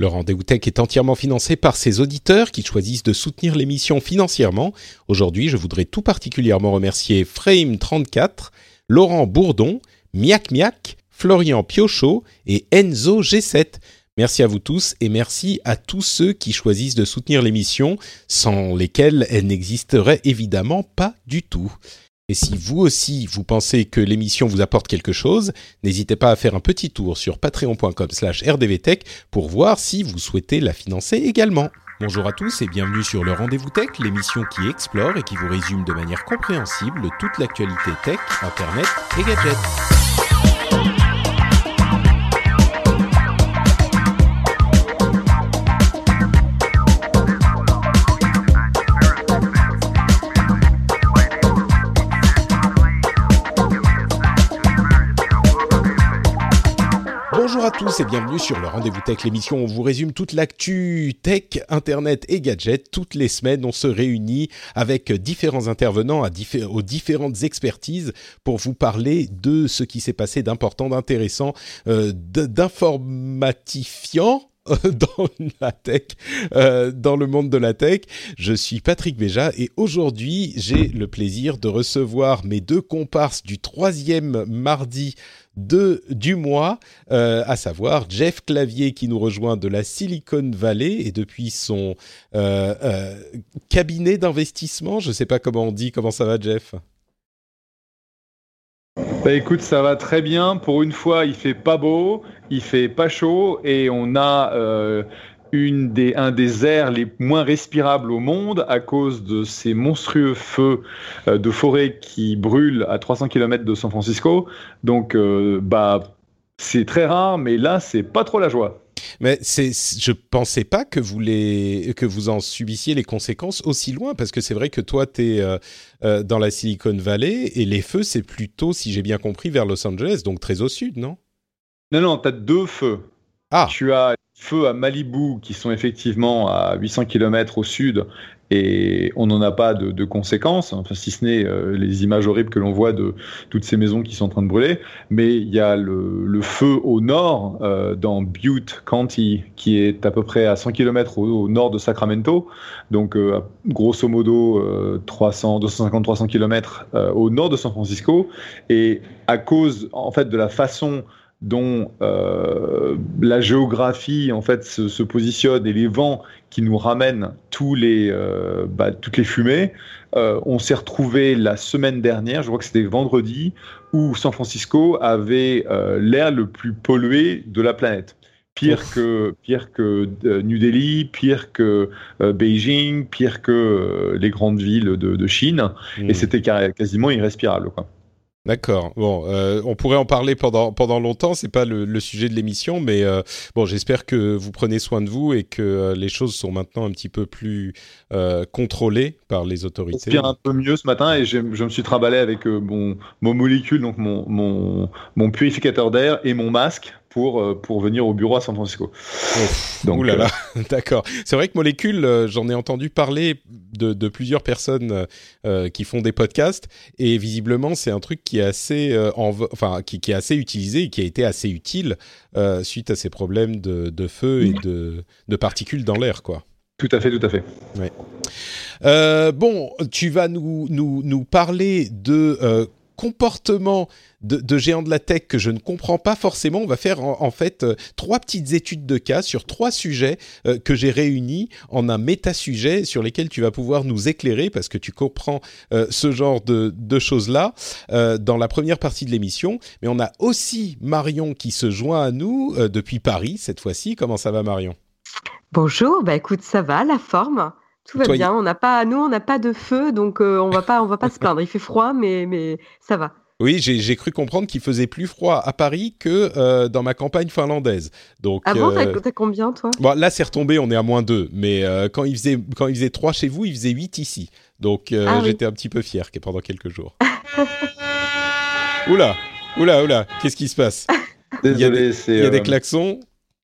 Le rendez-vous tech est entièrement financé par ses auditeurs qui choisissent de soutenir l'émission financièrement. Aujourd'hui, je voudrais tout particulièrement remercier Frame34, Laurent Bourdon, Miak Miak, Florian Piochot et Enzo G7. Merci à vous tous et merci à tous ceux qui choisissent de soutenir l'émission, sans lesquels elle n'existerait évidemment pas du tout. Et si vous aussi, vous pensez que l'émission vous apporte quelque chose, n'hésitez pas à faire un petit tour sur patreon.com slash rdvtech pour voir si vous souhaitez la financer également. Bonjour à tous et bienvenue sur le Rendez-vous Tech, l'émission qui explore et qui vous résume de manière compréhensible toute l'actualité tech, internet et gadgets. Bonjour à tous et bienvenue sur le Rendez-vous Tech, l'émission où on vous résume toute l'actu tech, internet et gadgets. Toutes les semaines, on se réunit avec différents intervenants à diffé aux différentes expertises pour vous parler de ce qui s'est passé d'important, d'intéressant, euh, d'informatifiant dans la tech, euh, dans le monde de la tech. Je suis Patrick Béja et aujourd'hui, j'ai le plaisir de recevoir mes deux comparses du troisième mardi de, du mois, euh, à savoir Jeff Clavier qui nous rejoint de la Silicon Valley et depuis son euh, euh, cabinet d'investissement. Je ne sais pas comment on dit. Comment ça va, Jeff? Bah écoute, ça va très bien. Pour une fois, il fait pas beau, il fait pas chaud et on a une des, un des airs les moins respirables au monde à cause de ces monstrueux feux euh, de forêt qui brûlent à 300 km de San Francisco. Donc, euh, bah, c'est très rare, mais là, c'est pas trop la joie. Mais c'est, je pensais pas que vous les, que vous en subissiez les conséquences aussi loin, parce que c'est vrai que toi, tu es euh, euh, dans la Silicon Valley et les feux, c'est plutôt, si j'ai bien compris, vers Los Angeles, donc très au sud, non? Non, non, tu as deux feux. Ah. Tu as feux à Malibu qui sont effectivement à 800 km au sud et on n'en a pas de, de, conséquences, enfin, si ce n'est euh, les images horribles que l'on voit de toutes ces maisons qui sont en train de brûler. Mais il y a le, le feu au nord, euh, dans Butte County, qui est à peu près à 100 km au, nord de Sacramento, donc euh, grosso modo 300, 250-300 km au nord de San Francisco. Et à cause, en fait, de la façon dont euh, la géographie en fait se, se, positionne et les vents qui nous ramènent tous les, euh, bah, toutes les fumées. Euh, on s'est retrouvé la semaine dernière, je crois que c'était vendredi, où San Francisco avait l'air le plus pollué de la planète. Pire que, pire que New Delhi, pire que Beijing, pire que les grandes villes de, de Chine. Mmh. Et c'était quasiment irrespirable. Quoi. D'accord. Bon, euh, on pourrait en parler pendant pendant longtemps. C'est pas le, le, sujet de l'émission, mais euh, bon, j'espère que vous prenez soin de vous et que euh, les choses sont maintenant un petit peu plus contrôlées par les autorités. Bien un peu mieux ce matin et je me suis trimballé avec mon mon molécule, donc mon mon mon purificateur d'air et mon masque pour, pour venir au bureau à San Francisco. Donc, Ouh là là, euh... d'accord. C'est vrai que Molécule, euh, j'en ai entendu parler de, de plusieurs personnes euh, qui font des podcasts et visiblement c'est un truc qui est assez, euh, en, enfin qui, qui, est assez utilisé et qui a été assez utile suite à ces problèmes de, de feu et de, de particules dans l'air, quoi. Tout à fait, tout à fait. Ouais. Euh, bon, tu vas nous, nous, nous parler de euh, comportement de, géants de la tech que je ne comprends pas forcément. On va faire en, fait euh, trois petites études de cas sur trois sujets euh, que j'ai réunis en un méta-sujet sur lesquels tu vas pouvoir nous éclairer parce que tu comprends euh, ce genre de, de choses-là dans la première partie de l'émission. Mais on a aussi Marion qui se joint à nous depuis Paris cette fois-ci. Comment ça va Marion? Bonjour, bah écoute, ça va, la forme tout va Toi, bien. On n'a pas, nous, on n'a pas de feu, donc euh, on va pas, on va pas se plaindre. Il fait froid, mais mais ça va. Oui, j'ai cru comprendre qu'il faisait plus froid à Paris que euh, dans ma campagne finlandaise. Donc, ah bon, euh, t'as combien toi? bon, Là, c'est retombé, on est à moins 2. Mais euh, quand, il faisait, quand il faisait 3 chez vous, il faisait 8 ici. Donc, euh, ah, j'étais oui. un petit peu fier pendant quelques jours. oula, oula, oula, qu'est-ce qui se passe? Désolé, Il y a des, il y a des klaxons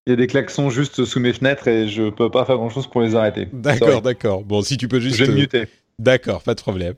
il y a des klaxons juste sous mes fenêtres et je peux pas faire grand chose pour les arrêter. D'accord, d'accord. Bon, si tu peux juste. Je vais muter. D'accord, pas de problème.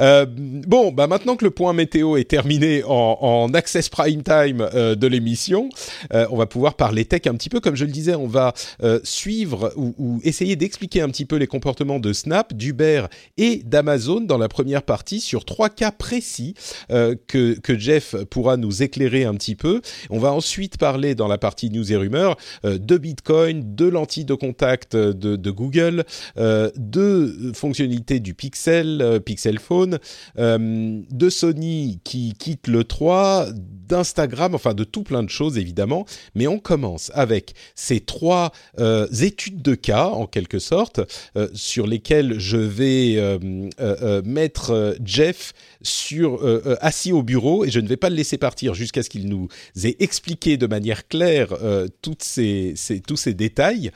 Euh, bon, bah maintenant que le point météo est terminé en, en access prime time euh, de l'émission, euh, on va pouvoir parler tech un petit peu. Comme je le disais, on va euh, suivre ou, ou essayer d'expliquer un petit peu les comportements de Snap, d'Uber et d'Amazon dans la première partie sur trois cas précis euh, que, que Jeff pourra nous éclairer un petit peu. On va ensuite parler dans la partie news et rumeurs de Bitcoin, de lentilles de contact de, de Google, de fonctionnalités du Pixel, euh, Pixel Phone, euh, de Sony qui quitte le 3, d'Instagram, enfin de tout plein de choses évidemment. Mais on commence avec ces trois euh, études de cas en quelque sorte sur lesquelles je vais mettre Jeff sur assis au bureau et je ne vais pas le laisser partir jusqu'à ce qu'il nous ait expliqué de manière claire ces, tous ces détails.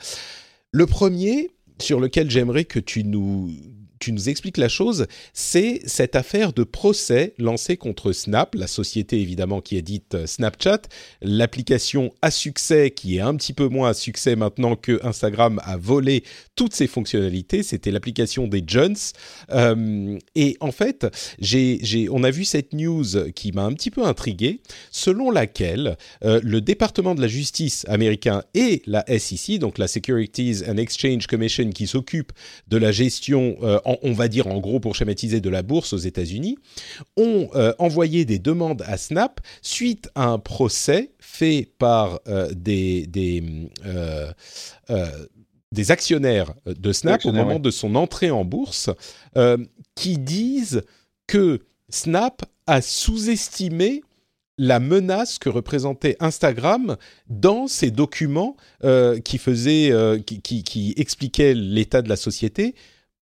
Le premier sur lequel j'aimerais que tu nous tu nous expliques la chose, c'est cette affaire de procès lancé contre Snap, la société évidemment qui est dite euh, Snapchat, l'application à succès qui est un petit peu moins à succès maintenant que Instagram a volé toutes ses fonctionnalités, c'était l'application des Jones. Euh, et en fait, j'ai, on a vu cette news qui m'a un petit peu intrigué, selon laquelle euh, le département de la justice américain et la SEC, donc la Securities and Exchange Commission qui s'occupe de la gestion on va dire en gros pour schématiser de la bourse aux États-Unis, ont euh, envoyé des demandes à Snap suite à un procès fait par euh, des, des, euh, des, actionnaires de Snap au moment de son entrée en bourse qui disent que Snap a sous-estimé la menace que représentait Instagram dans ces documents qui faisaient, qui, qui, expliquaient l'état de la société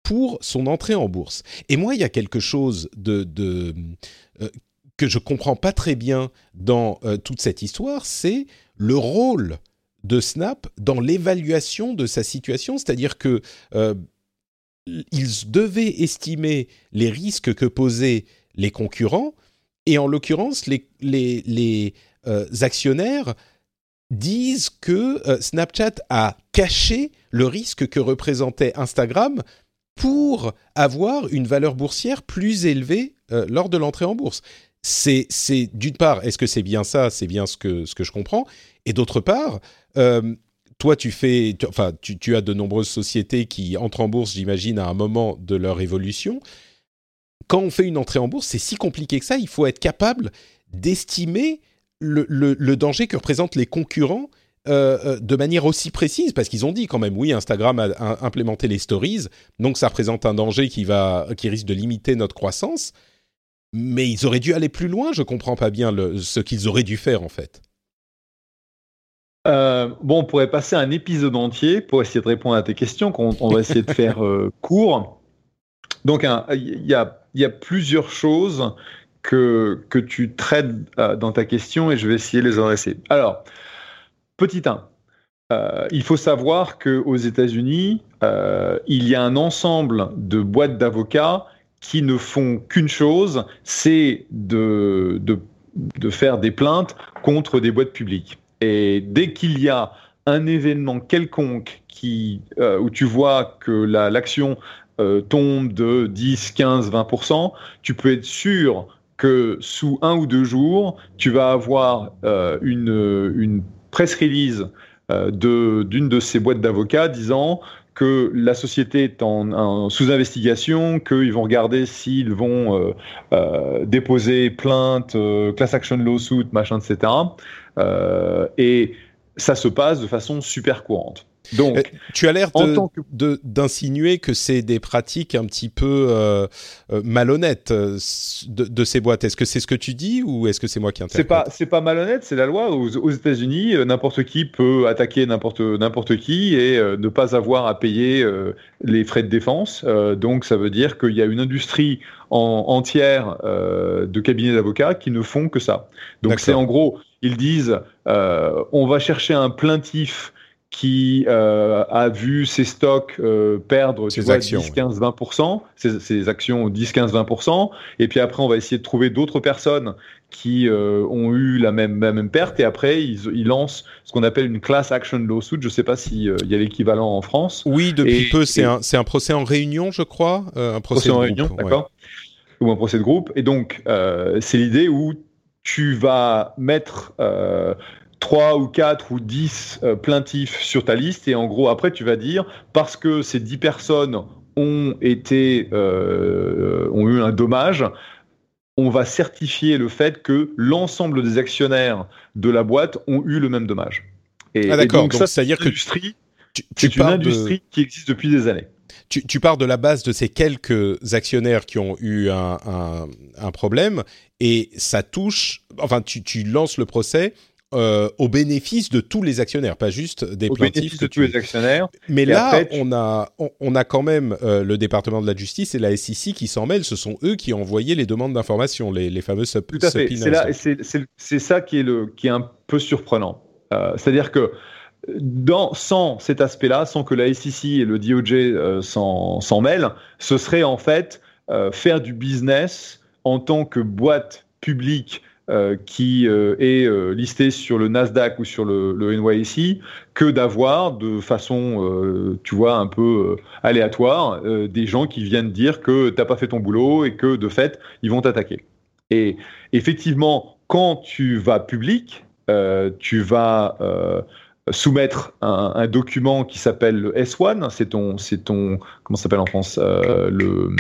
pour son entrée en bourse. Et moi, il y a quelque chose euh, que je comprends pas très bien dans euh, toute cette histoire, c'est le rôle de Snap dans l'évaluation de sa situation, c'est-à-dire que euh, ils devaient estimer les risques que posaient les concurrents, et en l'occurrence, les actionnaires disent que Snapchat a caché le risque que représentait Instagram pour avoir une valeur boursière plus élevée euh, lors de l'entrée en bourse. C'est, d'une part, est-ce que c'est bien ça? C'est bien ce que, je comprends. Et d'autre part, euh, toi, tu fais, enfin, tu, as de nombreuses sociétés qui entrent en bourse, j'imagine, à un moment de leur évolution. Quand on fait une entrée en bourse, c'est si compliqué que ça. Il faut être capable d'estimer le, le danger que représentent les concurrents euh, euh, de manière aussi précise, parce qu'ils ont dit quand même, oui, Instagram a, implémenté les stories, donc ça représente un danger qui, va, qui risque de limiter notre croissance, mais ils auraient dû aller plus loin, je comprends pas bien ce qu'ils auraient dû faire en fait. Euh, bon, on pourrait passer un épisode entier pour essayer de répondre à tes questions, qu'on on va essayer de faire court. Donc, il y a, y, a, plusieurs choses que, que tu traites dans ta question et je vais essayer de les adresser. Alors, Petit 1. Euh, il faut savoir qu'aux États-Unis, euh, il y a un ensemble de boîtes d'avocats qui ne font qu'une chose, c'est de, faire des plaintes contre des boîtes publiques. Et dès qu'il y a un événement quelconque qui, euh, où tu vois que l'action tombe de 10, 15, 20%, tu peux être sûr que sous un ou deux jours, tu vas avoir une, une press release euh, d'une de, ces boîtes d'avocats disant que la société est en, sous investigation, qu'ils vont regarder s'ils vont euh, euh, déposer plainte, class action lawsuit, machin, etc. et ça se passe de façon super courante. Donc, euh, tu as l'air d'insinuer que, c'est des pratiques un petit peu euh, euh, malhonnêtes de, ces boîtes. Est-ce que c'est ce que tu dis ou est-ce que c'est moi qui interprète C'est pas c'est pas malhonnête, c'est la loi. Aux, États-Unis, n'importe qui peut attaquer n'importe n'importe qui et ne pas avoir à payer les frais de défense. donc ça veut dire qu'il y a une industrie en, entière de cabinets d'avocats qui ne font que ça. Donc c'est en gros, ils disent on va chercher un plaintif qui euh, a vu ses stocks euh, perdre ses actions, 10, 15, 20%, ses, actions 10, 15, 20%, et puis après on va essayer de trouver d'autres personnes qui euh, ont eu la même, même perte, et après ils, ils lancent ce qu'on appelle une class action lawsuit, je ne sais pas s'il il y a l'équivalent en France. Oui, depuis peu, c'est un, un, procès en réunion, je crois, un procès, en réunion, d'accord, ou un procès de groupe, et donc c'est l'idée où tu vas mettre 3 ou 4 ou 10 euh, plaintifs sur ta liste et en gros après tu vas dire parce que ces 10 personnes ont été euh, ont eu un dommage on va certifier le fait que l'ensemble des actionnaires de la boîte ont eu le même dommage. Et, ah d'accord, donc, ça, c'est à dire que c'est une industrie qui existe depuis des années. Tu, tu, pars de la base de ces quelques actionnaires qui ont eu un, un, un problème et ça touche, enfin tu, tu lances le procès euh, au bénéfice de tous les actionnaires, pas juste des au bénéfice de tous les actionnaires. Mais là, on a on, a quand même euh, le département de la justice et la SEC qui s'en mêlent. Ce sont eux qui ont envoyé les demandes d'information, les, les fameux sub. Tout à fait. C'est ça qui est le qui est un peu surprenant. Euh, c'est-à-dire que dans, sans cet aspect-là, sans que la SEC et le DOJ s'en mêlent, ce serait en fait faire du business en tant que boîte publique euh, qui euh, est euh, listé sur le Nasdaq ou sur le, le NYSE que d'avoir de façon, tu vois, un peu aléatoire, des gens qui viennent dire que t'as pas fait ton boulot et que de fait, ils vont t'attaquer. Et effectivement, quand tu vas public, tu vas soumettre un, un, document qui s'appelle le S1, c'est ton, c'est ton, comment s'appelle en France, le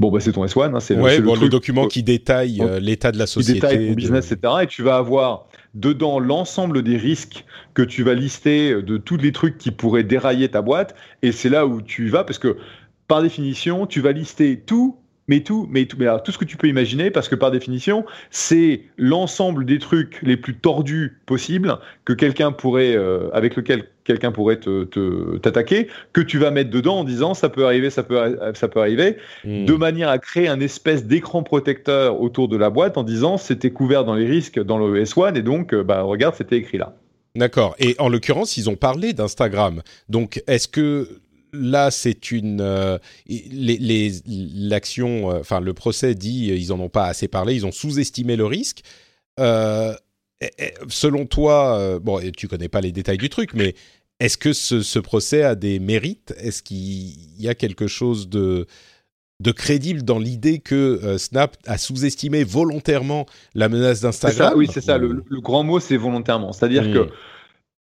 Bon, bah, c'est ton S1. Hein, c'est le, bon, le, document qui détaille euh, l'état de la société. Qui détaille ton business, etc. Et tu vas avoir dedans l'ensemble des risques que tu vas lister de tous les trucs qui pourraient dérailler ta boîte. Et c'est là où tu vas, parce que par définition, tu vas lister tout mais tout, mais tout, mais alors, tout ce que tu peux imaginer, parce que par définition, c'est l'ensemble des trucs les plus tordus possibles que quelqu'un pourrait, euh, avec lequel quelqu'un pourrait te, t'attaquer, que tu vas mettre dedans en disant ça peut arriver, ça peut, ça peut arriver, hmm. de manière à créer un espèce d'écran protecteur autour de la boîte en disant c'était couvert dans les risques dans le S1 et donc euh, bah regarde c'était écrit là. D'accord. Et en l'occurrence, ils ont parlé d'Instagram. Donc, est-ce que là, c'est une euh, les l'action, euh, enfin le procès dit euh, ils en ont pas assez parlé, ils ont sous-estimé le risque. selon toi, bon, tu connais pas les détails du truc, mais est-ce que ce, procès a des mérites? Est-ce qu'il y a quelque chose de de crédible dans l'idée que Snap a sous-estimé volontairement la menace d'Instagram? Oui, c'est ça. Le, grand mot, c'est volontairement. C'est-à-dire que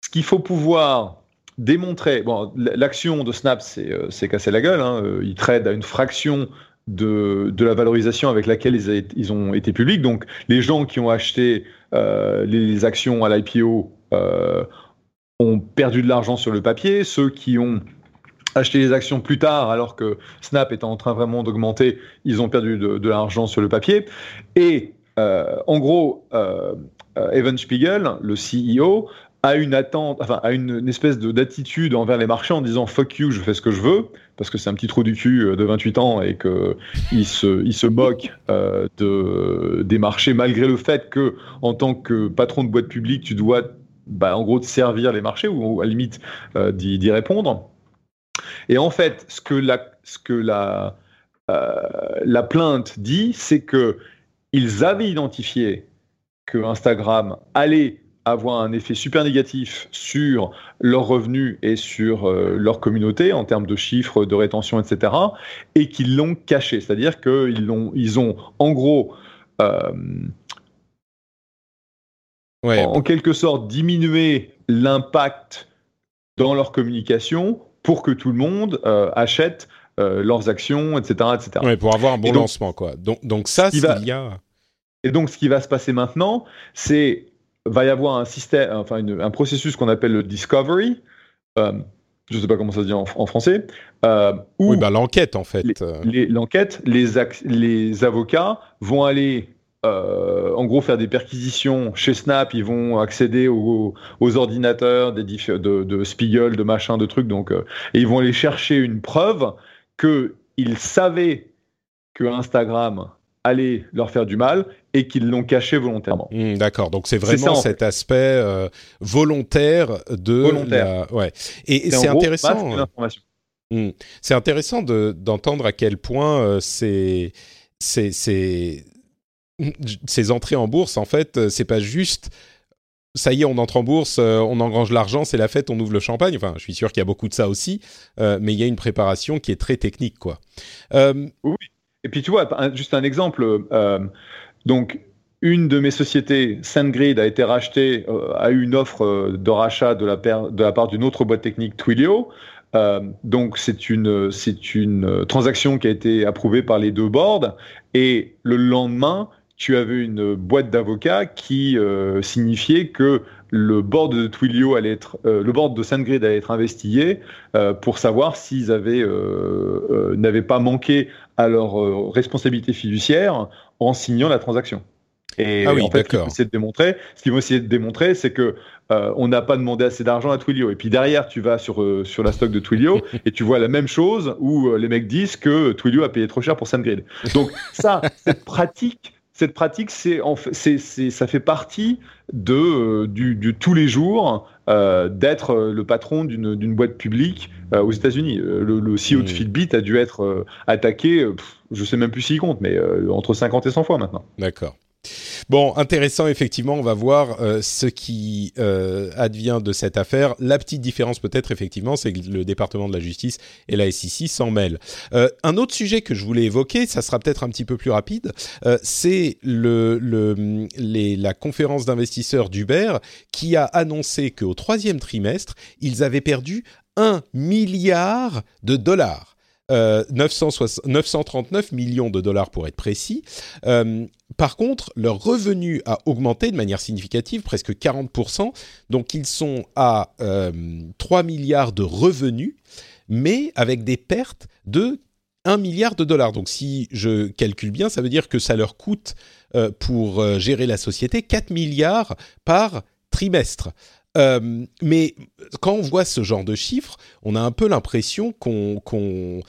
ce qu'il faut pouvoir démontrer. Bon, l'action de Snap, c'est euh, cassé la gueule. Hein. Euh, ils trade à une fraction de, de, la valorisation avec laquelle ils, ont été publics. Donc, les gens qui ont acheté euh, les actions à l'IPO ont perdu de l'argent sur le papier. Ceux qui ont acheté les actions plus tard, alors que Snap est en train vraiment d'augmenter, ils ont perdu de, l'argent sur le papier. Et en gros, Evan Spiegel, le CEO, a une attente, enfin, a une, espèce d'attitude envers les marchés en disant fuck you, je fais ce que je veux, parce que c'est un petit trou du cul euh, de 28 ans et que il se, il se moque euh, de, des marchés malgré le fait que, en tant que patron de boîte publique, tu dois, bah, en gros, te servir les marchés ou, à la limite euh, d'y répondre. Et en fait, ce que la, ce que la, la plainte dit, c'est que ils avaient identifié que Instagram allait avoir un effet super négatif sur leurs revenus et sur euh, leur communauté en termes de chiffres, de rétention, etc. Et qu'ils l'ont caché. C'est-à-dire qu'ils ont, ils ont en gros, euh, en, quelque sorte, diminué l'impact dans leur communication pour que tout le monde euh, achète leurs actions, etc. etc. pour avoir un bon lancement. Quoi. Donc, donc ça, s'il y a... Et donc, ce qui va se passer maintenant, c'est va y avoir un système, enfin un processus qu'on appelle le discovery. Euh, je ne sais pas comment ça se dit en, français. Euh, oui, bah, l'enquête en fait. L'enquête, les, les, avocats vont aller euh, en gros faire des perquisitions chez Snap, ils vont accéder aux, ordinateurs des de, de, Spiegel, de machin, de trucs, donc et ils vont aller chercher une preuve que ils savaient que Instagram aller leur faire du mal et qu'ils l'ont caché volontairement. Mmh, d'accord, donc c'est vraiment cet aspect euh, volontaire de volontaire. Ouais. Et, c'est intéressant. Mmh. C'est intéressant d'entendre à quel point euh, c'est ces entrées en bourse, en fait, euh, c'est pas juste ça y est, on entre en bourse, euh, on engrange l'argent, c'est la fête, on ouvre le champagne. Enfin, je suis sûr qu'il y a beaucoup de ça aussi, euh, mais il y a une préparation qui est très technique, quoi. Euh, oui. Et puis tu vois, juste un exemple. donc, une de mes sociétés, SendGrid, a été rachetée, a eu une offre de rachat de la, part d'une autre boîte technique, Twilio. donc c'est une c'est une transaction qui a été approuvée par les deux boards et le lendemain tu avais une boîte d'avocats qui euh, signifiait que le board de Twilio allait être, euh, le board de SendGrid allait être investigué euh, pour savoir s'ils avaient n'avaient pas manqué à leur responsabilité fiduciaire en signant la transaction. Et ah en fait, ce qu'ils vont essayer de démontrer, ce qu'ils vont essayer de démontrer, c'est que on n'a pas demandé assez d'argent à Twilio. Et puis derrière, tu vas sur sur la stock de Twilio et tu vois la même chose où les mecs disent que Twilio a payé trop cher pour SendGrid. Donc ça, cette pratique cette pratique, c'est, ça fait partie de, euh, du, tous les jours euh, d'être euh, le patron d'une, boîte publique aux États-Unis. Le, CEO de mmh. Fitbit a dû être attaqué, je sais même plus s'il compte, mais entre 50 et 100 fois maintenant. D'accord. Bon, intéressant, effectivement, on va voir euh, ce qui euh, advient de cette affaire. La petite différence peut-être, effectivement, c'est que le département de la justice et la SEC s'en mêlent. Euh, un autre sujet que je voulais évoquer, ça sera peut-être un petit peu plus rapide, c'est la conférence d'investisseurs d'Uber qui a annoncé qu'au troisième trimestre, ils avaient perdu un milliard de dollars. 939 millions de dollars pour être précis. Par contre, leur revenu a augmenté de manière significative, presque 40%. Donc ils sont à 3 euh, milliards de revenus, mais avec des pertes de 1 milliard de dollars. Donc si je calcule bien, ça veut dire que ça leur coûte euh, pour euh, gérer la société 4 milliards par trimestre. Mais quand on voit ce genre de chiffres, on a un peu l'impression qu'on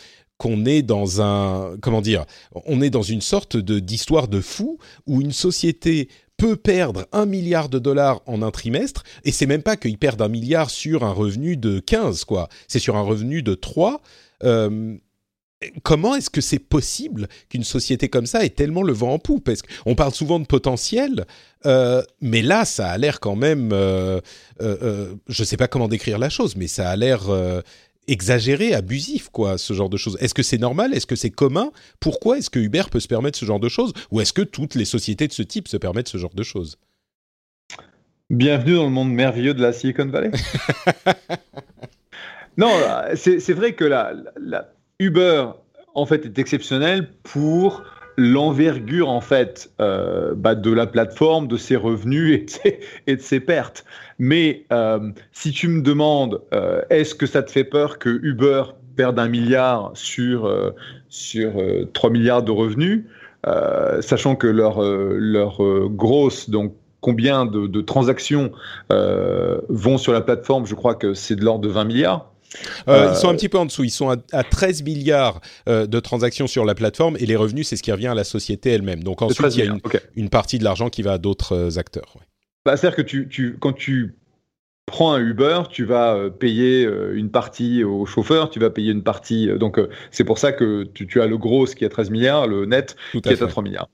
est dans un comment dire, on est dans une sorte de d'histoire de fou où une société peut perdre un milliard de dollars en un trimestre, et c'est même pas qu'ils perdent un milliard sur un revenu de 15, quoi. C'est sur un revenu de 3. Euh, comment est-ce que c'est possible qu'une société comme ça ait tellement le vent en poupe? Parce qu'on parle souvent de potentiel, euh, mais là, ça a l'air quand même... Euh, euh, je ne sais pas comment décrire la chose, mais ça a l'air exagéré, abusif, quoi, ce genre de choses. Est-ce que c'est normal? Est-ce que c'est commun? Pourquoi est-ce que Uber peut se permettre ce genre de choses? Ou est-ce que toutes les sociétés de ce type se permettent ce genre de choses? Bienvenue dans le monde merveilleux de la Silicon Valley. non, c'est vrai que la, Uber, en fait, est exceptionnel pour l'envergure en fait euh, bah, de la plateforme, de ses revenus et de ses, pertes. Mais euh, si tu me demandes, euh, est-ce que ça te fait peur que Uber perde un milliard sur, sur 3 milliards de revenus, sachant que leur, leur grosse, donc combien de, de transactions vont sur la plateforme, je crois que c'est de l'ordre de 20 milliards. Euh, ils sont un petit peu en dessous. Ils sont à, 13 milliards euh, de transactions sur la plateforme et les revenus, c'est ce qui revient à la société elle-même. Donc ensuite, il y a une, partie de l'argent qui va à d'autres euh, acteurs. Bah, C'est-à-dire que tu, tu, quand tu prends un Uber, tu vas payer une partie au chauffeur, tu vas payer une partie. donc c'est pour ça que tu, as le gros qui est à 13 milliards, le net qui est à 3 milliards.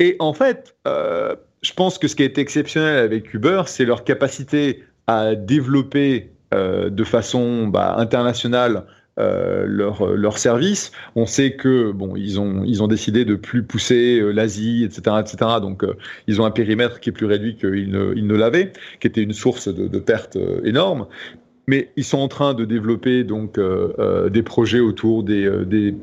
Et en fait, je pense que ce qui a été exceptionnel avec Uber, c'est leur capacité à développer euh, de façon bah, internationale euh, leur, leur service. On sait que bon, ils ont ils ont décidé de plus pousser euh, l'Asie, etc., etc. Donc ils ont un périmètre qui est plus réduit qu'ils ne, ils ne l'avaient, qui était une source de, pertes énormes. Mais ils sont en train de développer donc des projets autour des, des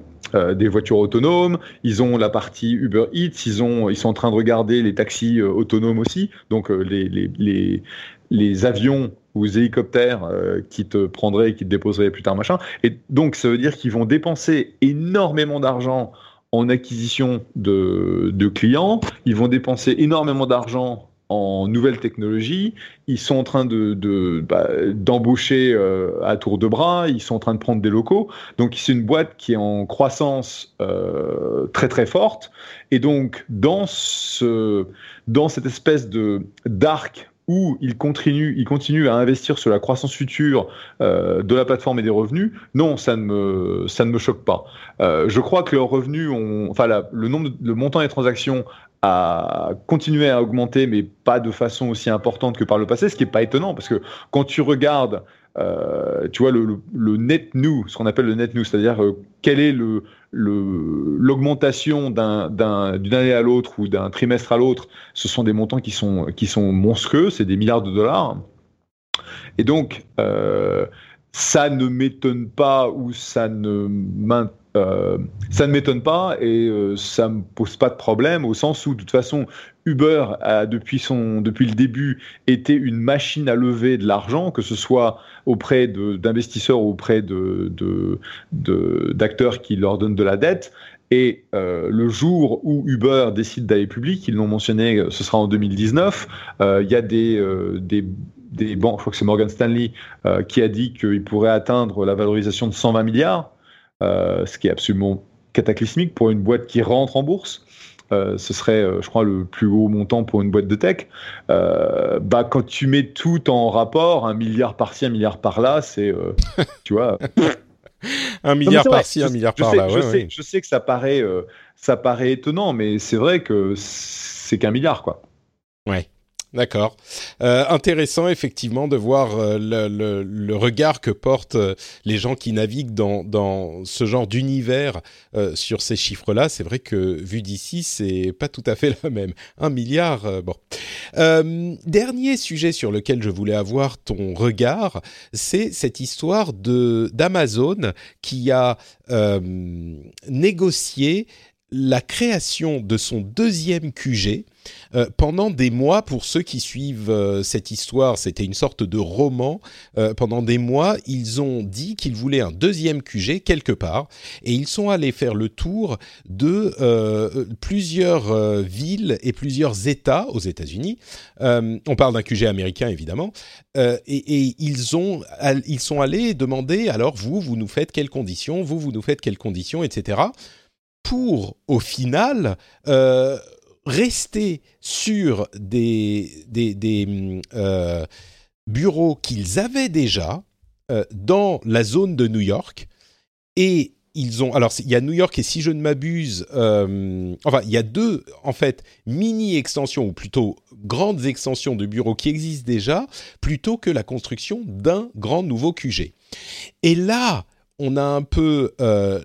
des voitures autonomes, ils ont la partie Uber Eats, ils, ont, ils sont en train de regarder les taxis autonomes aussi, donc les, les, les, les avions ou hélicoptères euh, qui te prendraient et qui te déposeraient plus tard, machin. Et donc, ça veut dire qu'ils vont dépenser énormément d'argent en acquisition de, de, clients, ils vont dépenser énormément d'argent en nouvelles technologies, ils sont en train de, bah, d'embaucher euh, à tour de bras, ils sont en train de prendre des locaux. Donc c'est une boîte qui est en croissance euh, très très forte. Et donc dans ce dans cette espèce de d'arc où ils continuent, ils continuent à investir sur la croissance future euh, de la plateforme et des revenus, non, ça ne me, ça ne me choque pas. je crois que leurs revenus ont, enfin, le nombre, de, le montant des transactions a continué à augmenter, mais pas de façon aussi importante que par le passé, ce qui n'est pas étonnant, parce que quand tu regardes, euh, tu vois, le, net new, ce qu'on appelle le net new, c'est-à-dire euh, quelle est le, l'augmentation d'une année à l'autre ou d'un trimestre à l'autre, ce sont des montants qui sont, qui sont monstrueux, c'est des milliards de dollars. Et donc, euh, ça ne m'étonne pas ou ça ne m'intéresse euh, ça ne m'étonne pas et euh, ça me pose pas de problème au sens où de toute façon Uber a depuis son depuis le début été une machine à lever de l'argent que ce soit auprès d'investisseurs ou auprès de d'acteurs de, qui leur donnent de la dette et euh, le jour où Uber décide d'aller public, ils l'ont mentionné, ce sera en 2019. Il y a des, des, des banques, je crois que c'est Morgan Stanley, qui a dit qu'il pourrait atteindre la valorisation de 120 milliards. Euh, ce qui est absolument cataclysmique pour une boîte qui rentre en bourse. Euh, ce serait, euh, je crois, le plus haut montant pour une boîte de tech. bah, quand tu mets tout en rapport, un milliard par-ci, un milliard par-là, c'est, tu vois. un milliard par-ci, un milliard par-là. Je, sais, je sais que ça paraît, ça paraît étonnant, mais c'est vrai que c'est qu'un milliard, quoi. Ouais. D'accord. Euh, intéressant effectivement de voir euh, le, le, regard que portent euh, les gens qui naviguent dans, dans ce genre d'univers euh, sur ces chiffres-là. C'est vrai que vu d'ici, c'est pas tout à fait la même. Un milliard, bon. dernier sujet sur lequel je voulais avoir ton regard, c'est cette histoire de d'Amazon qui a négocié la création de son deuxième QG euh, pendant des mois, pour ceux qui suivent euh, cette histoire, c'était une sorte de roman. Euh, pendant des mois, ils ont dit qu'ils voulaient un deuxième QG quelque part, et ils sont allés faire le tour de plusieurs villes et plusieurs États aux États-Unis. on parle d'un QG américain évidemment, et, et, ils ont, ils sont allés demander alors vous, vous nous faites quelles conditions, vous, vous nous faites quelles conditions, etc. Pour au final rester sur des, des, euh, bureaux qu'ils avaient déjà euh, dans la zone de New York. Et ils ont alors il y a New York et si je ne m'abuse euh, enfin il y a deux en fait mini extensions ou plutôt grandes extensions de bureaux qui existent déjà plutôt que la construction d'un grand nouveau QG et là on a un peu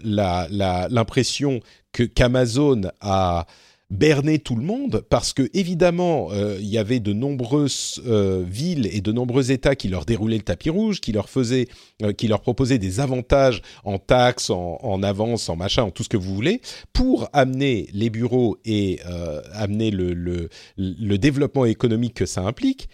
l'impression que qu'Amazon a berner tout le monde parce que évidemment euh, il y avait de nombreuses euh, villes et de nombreux États qui leur déroulaient le tapis rouge, qui leur euh, proposaient des avantages en taxes, en, en, avance, en machin, en tout ce que vous voulez, pour amener les bureaux et amener le développement économique que ça implique.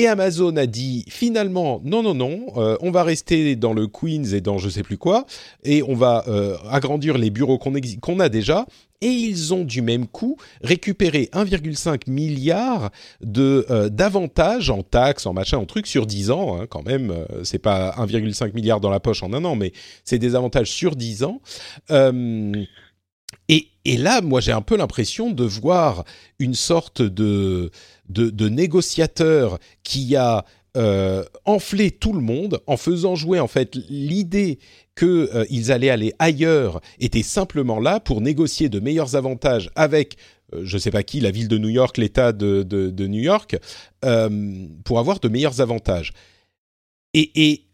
Et Amazon a dit finalement non non non, on va rester dans le Queens et dans je sais plus quoi, et on va agrandir les bureaux qu'on a déjà et ils ont du même coup récupéré 1,5 milliard de euh, d'avantages en taxes, en machin, en trucs sur 10 ans hein, quand même. Euh, c'est pas 1,5 milliard dans la poche en un an, mais c'est des avantages sur 10 ans. Euh, et, là, moi, j'ai un peu l'impression de voir une sorte de, de, de négociateur qui a euh, enfler tout le monde en faisant jouer en fait l'idée qu'ils euh, allaient aller ailleurs était simplement là pour négocier de meilleurs avantages avec euh, je ne sais pas qui, la ville de New York, l'État de, de, New York, pour avoir de meilleurs avantages. Et, et,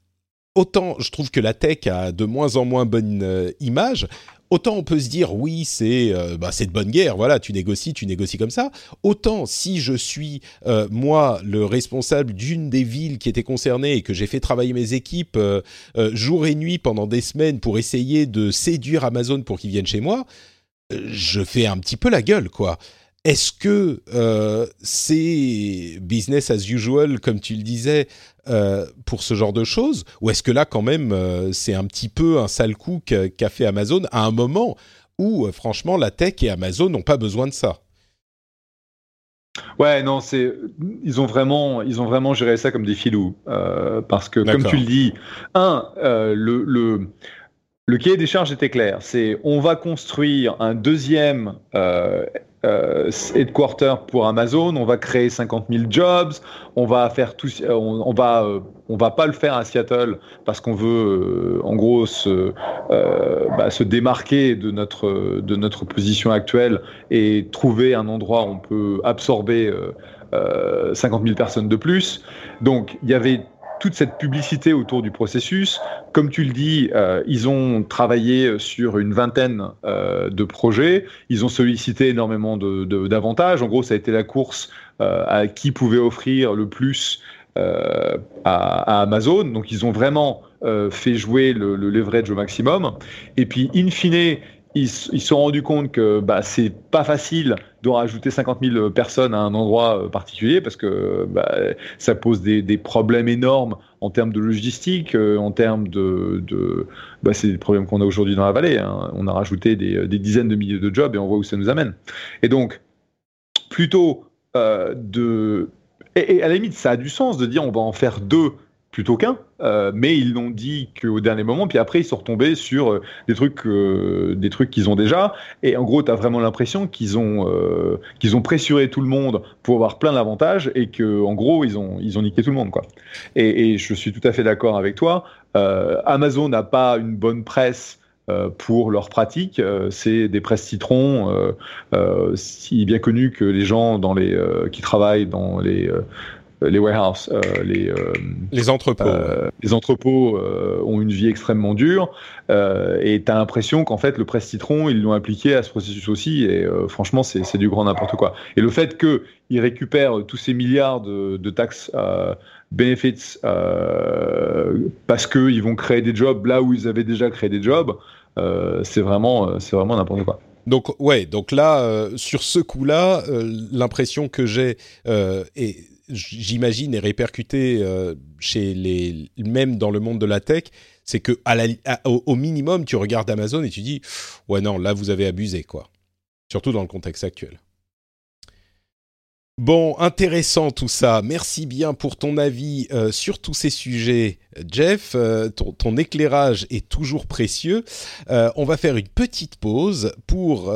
autant je trouve que la tech a de moins en moins bonne image, autant on peut se dire oui c'est euh, bah, c'est de bonne guerre voilà tu négocies tu négocies comme ça. Autant si je suis euh, moi le responsable d'une des villes qui était concernée et que j'ai fait travailler mes équipes euh, jour et nuit pendant des semaines pour essayer de séduire Amazon pour qu'ils viennent chez moi je fais un petit peu la gueule quoi est-ce que euh, c'est business as usual, comme tu le disais, euh, pour ce genre de choses? Ou est-ce que là, quand même, euh, c'est un petit peu un sale coup qu'a fait Amazon à un moment où, franchement, la tech et Amazon n'ont pas besoin de ça? Ouais, non, c'est ils ont vraiment ils ont vraiment géré ça comme des filous parce que comme tu le dis, un le, le le cahier des charges était clair. C'est on va construire un deuxième euh, euh, headquarter pour Amazon, on va créer 50 000 jobs, on va faire tout, euh, on, va, euh, on va pas le faire à Seattle parce qu'on veut, en gros, se, bah, se démarquer de notre, de notre position actuelle et trouver un endroit où on peut absorber 50 000 personnes de plus. Donc, il y avait toute cette publicité autour du processus. Comme tu le dis, euh, ils ont travaillé sur une vingtaine euh, de projets. Ils ont sollicité énormément d'avantages. En gros, ça a été la course euh, à qui pouvait offrir le plus à, Amazon. Donc, ils ont vraiment fait jouer le, leverage au maximum. Et puis, in fine, ils se sont rendus compte que bah, c'est pas facile de rajouter 50 000 personnes à un endroit euh, particulier parce que bah, ça pose des, problèmes énormes en termes de logistique, euh, en termes de, bah, c'est des problèmes qu'on a aujourd'hui dans la vallée. Hein. On a rajouté des, dizaines de milliers de jobs et on voit où ça nous amène. Et donc, plutôt euh, de et, à la limite, ça a du sens de dire on va en faire deux plutôt qu'un, euh, mais ils l'ont dit qu'au dernier moment, puis après ils sont retombés sur euh, des trucs, euh, trucs qu'ils ont déjà, et en gros, tu as vraiment l'impression qu'ils ont, qu'ils ont pressuré tout le monde pour avoir plein d'avantages, et que en gros, ils ont, ils ont niqué tout le monde, quoi. Et, je suis tout à fait d'accord avec toi. Amazon n'a pas une bonne presse. pour leurs pratiques, c'est des presses citrons, si bien connu que les gens dans les, qui travaillent dans les euh, les warehouses, euh, les, euh, les entrepôts, les entrepôts ont une vie extrêmement dure et tu as l'impression qu'en fait le presse citron ils l'ont appliqué à ce processus aussi et franchement c'est du grand n'importe quoi. Et le fait qu'ils récupèrent tous ces milliards de, de taxes benefits parce qu'ils vont créer des jobs là où ils avaient déjà créé des jobs, c'est vraiment c'est vraiment n'importe quoi. Donc ouais, donc là sur ce coup-là, l'impression que j'ai est j'imagine, est répercuté euh, chez les, même dans le monde de la tech, c'est que au, minimum, tu regardes Amazon et tu dis, ouais non, là vous avez abusé quoi. Surtout dans le contexte actuel. Bon, intéressant tout ça. Merci bien pour ton avis euh, sur tous ces sujets, Jeff. Euh, ton, éclairage est toujours précieux. Euh, on va faire une petite pause pour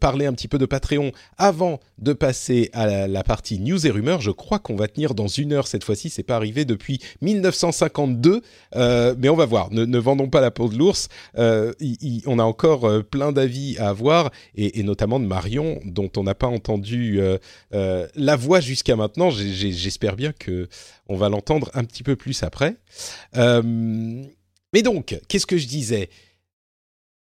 parler un petit peu de Patreon avant de passer à la, partie news et rumeurs. Je crois qu'on va tenir dans une heure cette fois-ci. C'est pas arrivé depuis 1952, mais on va voir. Ne, vendons pas la peau de l'ours. on a encore plein d'avis à avoir et, notamment de Marion, dont on n'a pas entendu euh, la voix jusqu'à maintenant, j'espère bien que on va l'entendre un petit peu plus après. Euh, mais donc, qu'est-ce que je disais?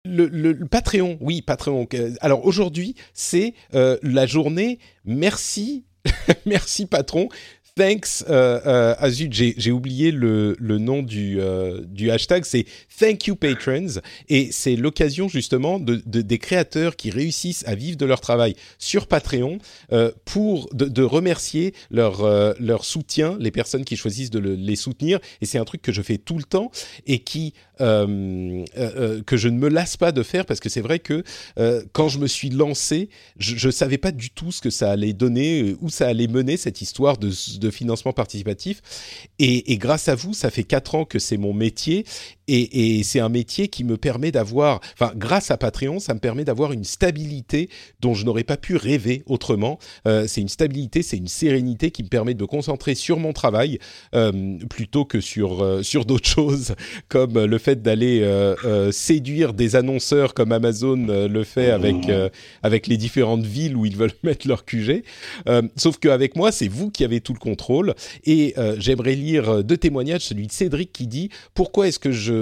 Le, Patreon, oui, Patreon. Alors aujourd'hui, c'est euh, la journée merci, merci patron thanks, euh, euh, ah j'ai oublié le, le, nom du, euh, du hashtag, c'est Thank you patrons, et c'est l'occasion justement de, de, des créateurs qui réussissent à vivre de leur travail sur Patreon euh, pour de, de, remercier leur, euh, leur soutien, les personnes qui choisissent de le, les soutenir, et c'est un truc que je fais tout le temps et qui euh, que je ne me lasse pas de faire parce que c'est vrai que quand je me suis lancé, je ne savais pas du tout ce que ça allait donner, où ça allait mener cette histoire de de financement participatif. Et, grâce à vous, ça fait quatre ans que c'est mon métier. Et, c'est un métier qui me permet d'avoir, enfin, grâce à Patreon, ça me permet d'avoir une stabilité dont je n'aurais pas pu rêver autrement. Euh, c'est une stabilité, c'est une sérénité qui me permet de me concentrer sur mon travail euh, plutôt que sur, euh, sur d'autres choses, comme le fait d'aller séduire des annonceurs comme Amazon le fait avec, avec les différentes villes où ils veulent mettre leur QG. sauf qu'avec moi, c'est vous qui avez tout le contrôle. Et j'aimerais lire deux témoignages, celui de Cédric qui dit pourquoi est-ce que je,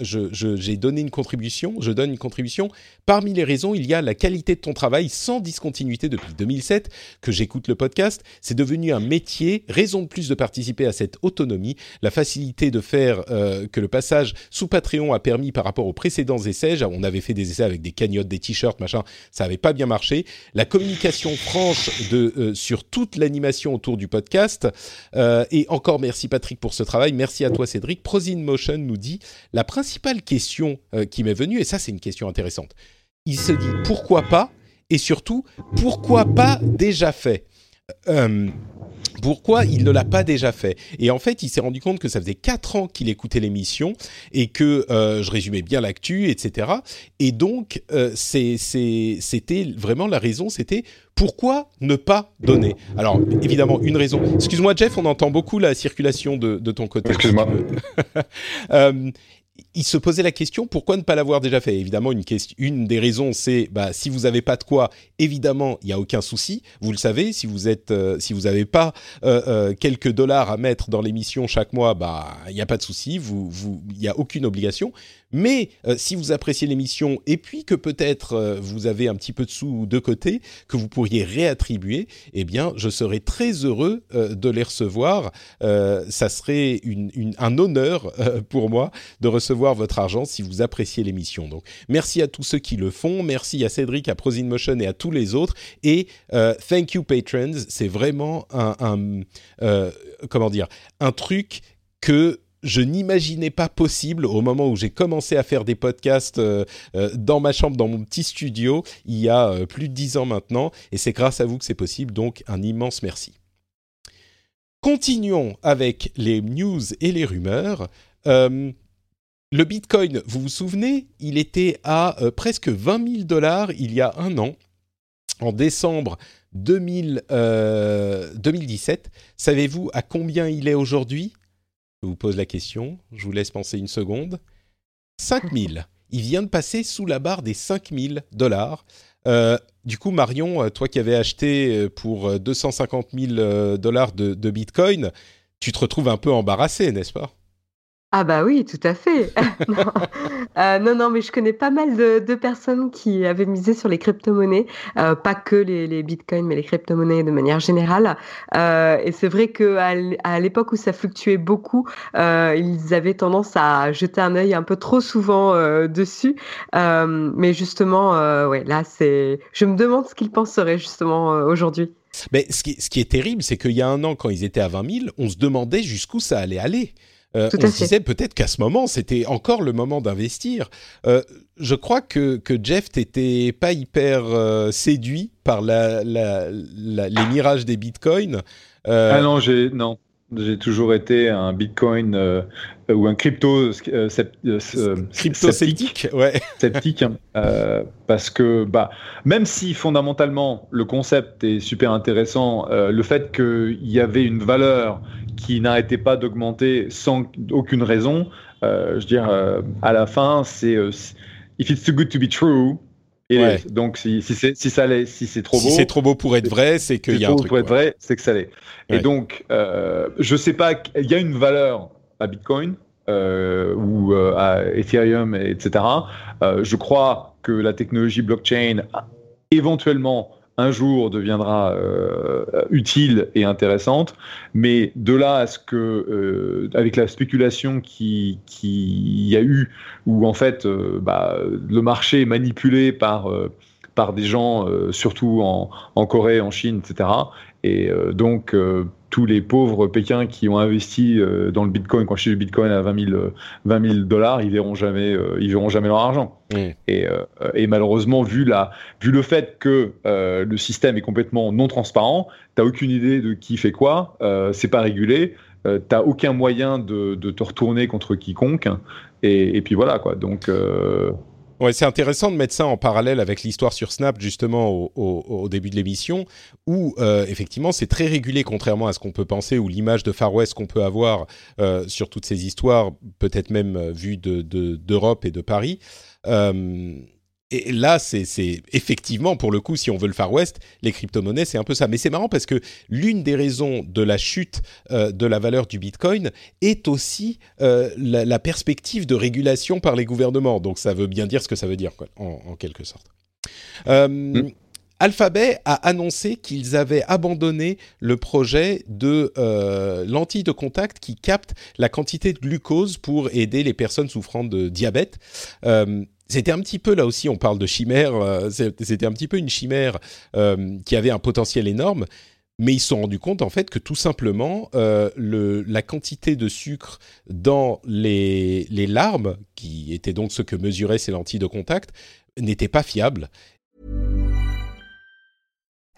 j'ai donné une contribution, je donne une contribution. Parmi les raisons, il y a la qualité de ton travail sans discontinuité depuis 2007 que j'écoute le podcast. C'est devenu un métier, raison de plus de participer à cette autonomie, la facilité de faire euh, que le passage sous Patreon a permis par rapport aux précédents essais. On avait fait des essais avec des cagnottes, des t-shirts, machin, ça n'avait pas bien marché. La communication franche de sur toute l'animation autour du podcast euh, et encore merci Patrick pour ce travail. Merci à toi Cédric. Prosin Motion nous dit la principale question euh, qui m'est venue, et ça c'est une question intéressante. Il se dit pourquoi pas et surtout pourquoi pas déjà fait? Pourquoi il ne l'a pas déjà fait? Et en fait, il s'est rendu compte que ça faisait quatre ans qu'il écoutait l'émission et que euh, je résumais bien l'actu, etc. Et donc, euh, c'était vraiment la raison, c'était pourquoi ne pas donner? Alors, évidemment, une raison. Excuse-moi, Jeff, on entend beaucoup la circulation de, de ton côté. Excuse-moi. euh, il se posait la question pourquoi ne pas l'avoir déjà fait? Évidemment, une, une des raisons, c'est bah, si vous n'avez pas de quoi, évidemment, il n'y a aucun souci. Vous le savez, si vous êtes, euh, si vous n'avez pas euh, euh, quelques dollars à mettre dans l'émission chaque mois, bah, il n'y a pas de souci. Vous, vous, il n'y a aucune obligation. Mais euh, si vous appréciez l'émission et puis que peut-être euh, vous avez un petit peu de sous de côté que vous pourriez réattribuer, eh bien, je serais très heureux euh, de les recevoir. ça serait un honneur pour moi de recevoir votre argent si vous appréciez l'émission. Donc, merci à tous ceux qui le font. Merci à Cédric, à Prosin Motion et à tous les autres. Et thank you patrons. C'est vraiment un comment dire un truc que je n'imaginais pas possible au moment où j'ai commencé à faire des podcasts euh, euh, dans ma chambre, dans mon petit studio, il y a euh, plus de dix ans maintenant, et c'est grâce à vous que c'est possible, donc un immense merci. Continuons avec les news et les rumeurs. le Bitcoin, vous vous souvenez, il était à presque 20 000 dollars il y a un an, en décembre 2000, 2017. Savez-vous à combien il est aujourd'hui? Je vous pose la question, je vous laisse penser une seconde. 5000. Il vient de passer sous la barre des 5000 dollars. Euh, du coup, Marion, euh, toi qui avais acheté euh, pour 250 000 dollars de Bitcoin, tu te retrouves un peu embarrassé, n'est-ce pas? Ah bah oui, tout à fait. non. Euh, non, non, mais je connais pas mal de, personnes qui avaient misé sur les crypto-monnaies, euh, pas que les, les bitcoins, mais les crypto-monnaies de manière générale. Euh, et c'est vrai que à l'époque où ça fluctuait beaucoup, ils avaient tendance à jeter un œil un peu trop souvent dessus. Mais justement, ouais, là, c'est. Je me demande ce qu'ils penseraient justement aujourd'hui. Mais ce qui, ce qui est terrible, c'est qu'il y a un an, quand ils étaient à 20 000, on se demandait jusqu'où ça allait aller. Euh, on se disait peut-être qu'à ce moment, c'était encore le moment d'investir. Euh, je crois que, que Jeff n'était pas hyper euh, séduit par la, la, la, les mirages des bitcoins. Euh, ah non, j'ai non. J'ai toujours été un Bitcoin euh, ou un crypto, euh, crypto sceptique, ouais. sceptique hein. parce que bah même si fondamentalement le concept est super intéressant, le fait qu'il y avait une valeur qui n'arrêtait pas d'augmenter sans aucune raison. Euh, je veux dire, euh, à la fin, c'est euh, if it's too good to be true. Et donc si, si c'est si ça si c'est trop beau, si c'est trop beau pour être vrai, c'est qu'il y a un truc. Pour être vrai, c'est que ça l'est. Et donc, je sais pas, il y a une valeur à Bitcoin ou à Ethereum, etc. je crois que la technologie blockchain éventuellement un jour deviendra euh, utile et intéressante, mais de là à ce que, euh, avec la spéculation qui, qui y a eu, où en fait euh, bah, le marché est manipulé par, par des gens, surtout en, en, Corée, en Chine, etc., et donc tous les pauvres Pékins qui ont investi euh, dans le Bitcoin, quand je suis du Bitcoin à 20 000, 20 dollars, ils verront jamais, euh, ils verront jamais leur argent. Et, euh, et, malheureusement, vu la, vu le fait que le système est complètement non transparent, t'as aucune idée de qui fait quoi, c'est pas régulé, t'as aucun moyen de, de, te retourner contre quiconque. Et, et puis voilà quoi. Donc Ouais, c'est intéressant de mettre ça en parallèle avec l'histoire sur Snap justement au, début de l'émission, où euh, effectivement c'est très régulé contrairement à ce qu'on peut penser, ou l'image de Far West qu'on peut avoir euh, sur toutes ces histoires, peut-être même euh, vue de d'Europe et de Paris. Euh, et là, c'est effectivement, pour le coup, si on veut le Far West, les crypto-monnaies, c'est un peu ça. Mais c'est marrant parce que l'une des raisons de la chute euh, de la valeur du Bitcoin est aussi euh, la, la, perspective de régulation par les gouvernements. Donc ça veut bien dire ce que ça veut dire, quoi, en, en quelque sorte. Euh, mmh. Alphabet a annoncé qu'ils avaient abandonné le projet de euh, lentilles de contact qui captent la quantité de glucose pour aider les personnes souffrant de diabète. Euh, c'était un petit peu là aussi, on parle de chimère, euh, c'était un petit peu une chimère euh, qui avait un potentiel énorme, mais ils se sont rendus compte en fait que tout simplement euh, la quantité de sucre dans les, les larmes, qui étaient donc ce que mesuraient ces lentilles de contact, n'était pas fiable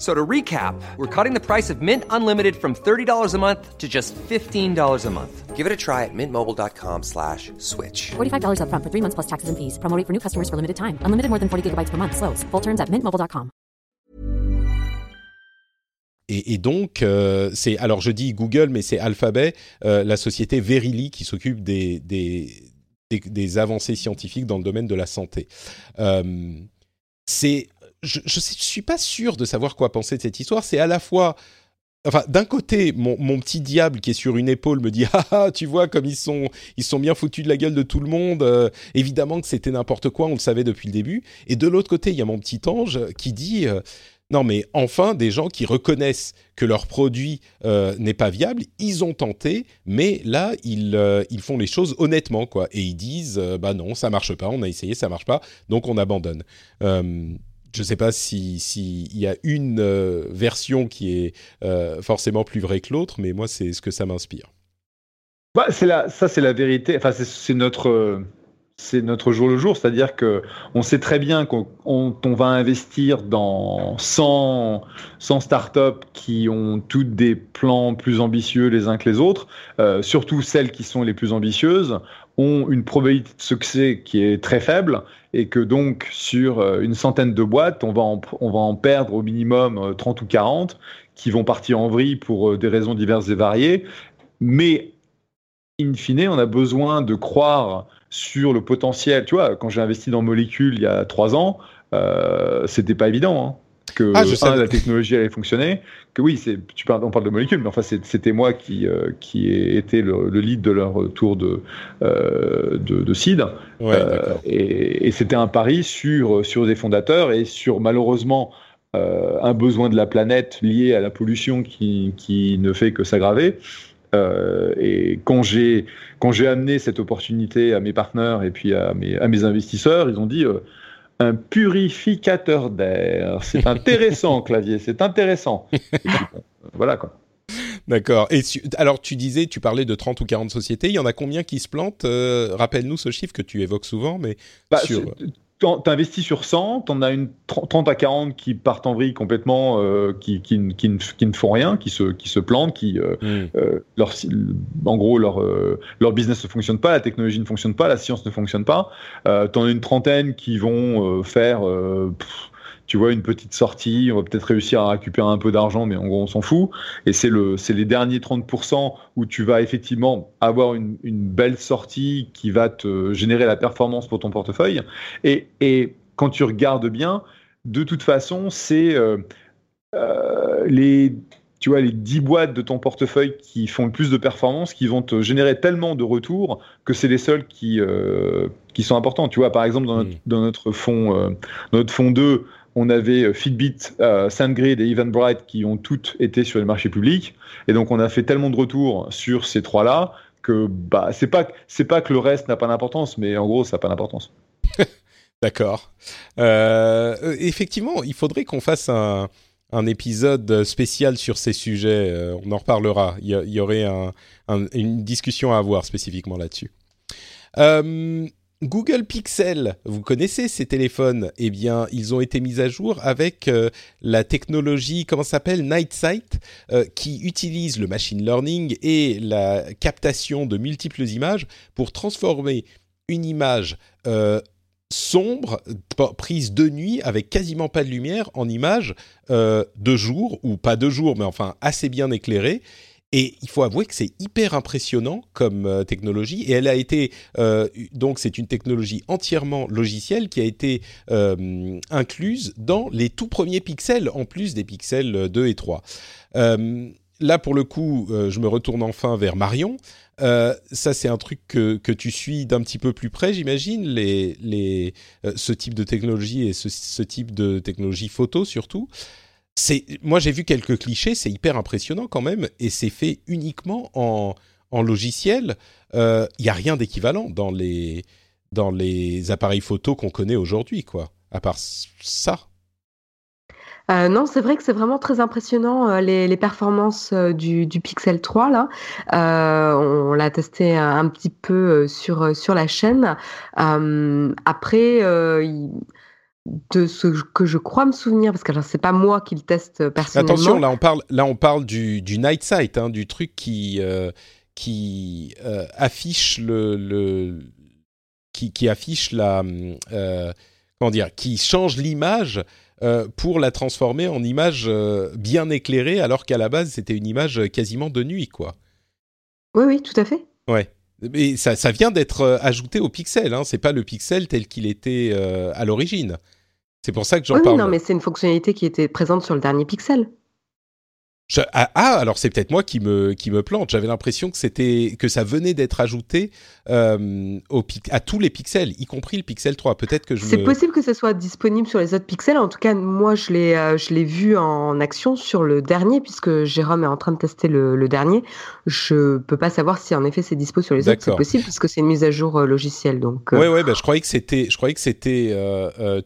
So to recap, we're cutting the price of Mint Unlimited from $30 a month to just $15 a month. Give it a try at mintmobile.com slash switch. $45 upfront for three months plus taxes and fees. Promo rate for new customers for limited time. Unlimited more than 40 gigabytes per month. Slows. Full terms at mintmobile.com. Et, et donc, euh, c'est alors je dis Google, mais c'est Alphabet, euh, la société Verily qui s'occupe des, des, des, des avancées scientifiques dans le domaine de la santé. Euh, c'est je, je suis pas sûr de savoir quoi penser de cette histoire. C'est à la fois, enfin, d'un côté, mon, petit diable qui est sur une épaule me dit ah ah, tu vois comme ils sont ils sont bien foutus de la gueule de tout le monde. Euh, évidemment que c'était n'importe quoi, on le savait depuis le début. Et de l'autre côté, il y a mon petit ange qui dit euh, non mais enfin des gens qui reconnaissent que leur produit euh, n'est pas viable, ils ont tenté, mais là ils ils font les choses honnêtement quoi et ils disent bah non ça marche pas, on a essayé ça marche pas, donc on abandonne. Je ne sais pas si s'il y a une euh, version qui est euh, forcément plus vraie que l'autre, mais moi c'est ce que ça m'inspire. Bah, c'est ça, c'est la vérité. Enfin, c'est- notre, c'est notre jour le jour. C'est-à-dire que on sait très bien qu'on on, on va investir dans 100, 100 startups qui ont toutes des plans plus ambitieux les uns que les autres. Euh, surtout celles qui sont les plus ambitieuses ont une probabilité de succès qui est très faible et que donc sur euh, une centaine de boîtes, on va en, on va en perdre au minimum euh, 30 ou 40 qui vont partir en vrille pour euh, des raisons diverses et variées. Mais in fine, on a besoin de croire sur le potentiel. Tu vois, quand j'ai investi dans Molécule il y a trois ans, euh, c'était pas évident. hein, que Ah, un, la technologie allait fonctionner, que oui, c'est, tu parles, on parle de molécules, mais enfin c'était moi qui euh, qui ai été le, le lead de leur tour de euh, de, de seed. Ouais, Euh, et, et c'était un pari sur, sur des fondateurs et sur malheureusement euh, un besoin de la planète lié à la pollution qui, qui ne fait que s'aggraver. Euh, et quand j'ai quand j'ai amené cette opportunité à mes partenaires et puis à mes, à mes investisseurs, ils ont dit euh, un purificateur d'air. C'est intéressant, clavier, c'est intéressant. Puis, voilà quoi. D'accord. Et alors, tu disais, tu parlais de 30 ou 40 sociétés. Il y en a combien qui se plantent? Euh, Rappelle-nous ce chiffre que tu évoques souvent, mais Bah, sur... T'investis sur 100, t'en as une 30 30 à 40 qui partent en vrille complètement, euh, qui, qui, ne- qui, ne, qui ne font rien, qui se, qui se plantent, qui, euh, Hmm. euh, leur, en gros, leur, euh, leur business ne fonctionne pas, la technologie ne fonctionne pas, la science ne fonctionne pas. Euh, T'en as une trentaine qui vont euh, faire, euh, pff, tu vois, une petite sortie, on va peut-être réussir à récupérer un peu d'argent, mais en gros, on s'en fout. Et c'est le, c'est les derniers 30% où tu vas effectivement avoir une, une belle sortie qui va te générer la performance pour ton portefeuille. Et, et quand tu regardes bien, de toute façon, c'est euh, euh, les, tu vois, les 10 boîtes de ton portefeuille qui font le plus de performance, qui vont te générer tellement de retours que c'est les seuls qui, euh, qui sont importants. Tu vois, par exemple, dans notre, dans notre fonds, euh, dans notre fonds 2, on avait euh, Fitbit, euh, SandGrid et Eventbrite qui ont toutes été sur les marchés publics. Et donc, on a fait tellement de retours sur ces trois-là que bah, c'est pas, pas que le reste n'a pas d'importance, mais en gros, ça n'a pas d'importance. D'accord. Euh, effectivement, il faudrait qu'on fasse un, épisode spécial sur ces sujets. Euh, on en reparlera. Il y, aurait un- un- une discussion à avoir spécifiquement là-dessus. Euh, Google Pixel, vous connaissez ces téléphones? Eh bien, ils ont été mis à jour avec euh, la technologie, comment s'appelle, Night Sight, euh, qui utilise le machine learning et la captation de multiples images pour transformer une image euh, sombre, prise de nuit, avec quasiment pas de lumière, en image de jour, ou pas de jour, mais enfin assez bien éclairée. Et il faut avouer que c'est hyper impressionnant comme euh, technologie. Et elle a été euh, donc c'est une technologie entièrement logicielle qui a été euh, incluse dans les tout premiers pixels, en plus des pixels 2 et 3. Euh, là, pour le coup, euh, je me retourne enfin vers Marion. Euh, ça, c'est un truc que, que tu suis d'un petit peu plus près, j'imagine, les, les, euh, ce type de technologie et ce, ce type de technologie photo surtout. Moi, j'ai vu quelques clichés, c'est hyper impressionnant quand même, et c'est fait uniquement en, logiciel. Il euh, n'y a rien d'équivalent dans les, appareils photo qu'on connaît aujourd'hui, quoi. À part ça. Euh, non, c'est vrai que c'est vraiment très impressionnant euh, les, performances du, Pixel 3 là. on, l'a testé un, petit peu sur la chaîne. après, de ce que je crois me souvenir, parce que c'est pas moi qui le teste personnellement. Attention, là on parle là on parle du, du night sight, hein, du truc qui qui affiche le, le qui, qui, affiche la comment dire, qui change l'image euh, pour la transformer en image euh, bien éclairée, alors qu'à la base c'était une image quasiment de nuit, quoi. Oui, oui, tout à fait. Ouais. Mais ça, ça vient d'être euh, ajouté au pixel, hein. c'est pas le pixel tel qu'il était à l'origine. C'est pour ça que j'en oui, parle. non, mais c'est une fonctionnalité qui était présente sur le dernier pixel. Ah, ah, alors c'est peut-être moi qui me qui me plante. J'avais l'impression que c'était que ça venait d'être ajouté euh, au, à tous les pixels, y compris le Pixel 3. Peut-être que je. C'est possible que ce soit disponible sur les autres pixels. En tout cas, moi je l'ai euh, je l'ai vu en action sur le dernier puisque Jérôme est en train de tester le, le dernier. Je peux pas savoir si en effet c'est dispo sur les autres. C'est possible puisque c'est une mise à jour euh, logicielle. Donc. Ouais ouais. Bah, je croyais que c'était je croyais que c'était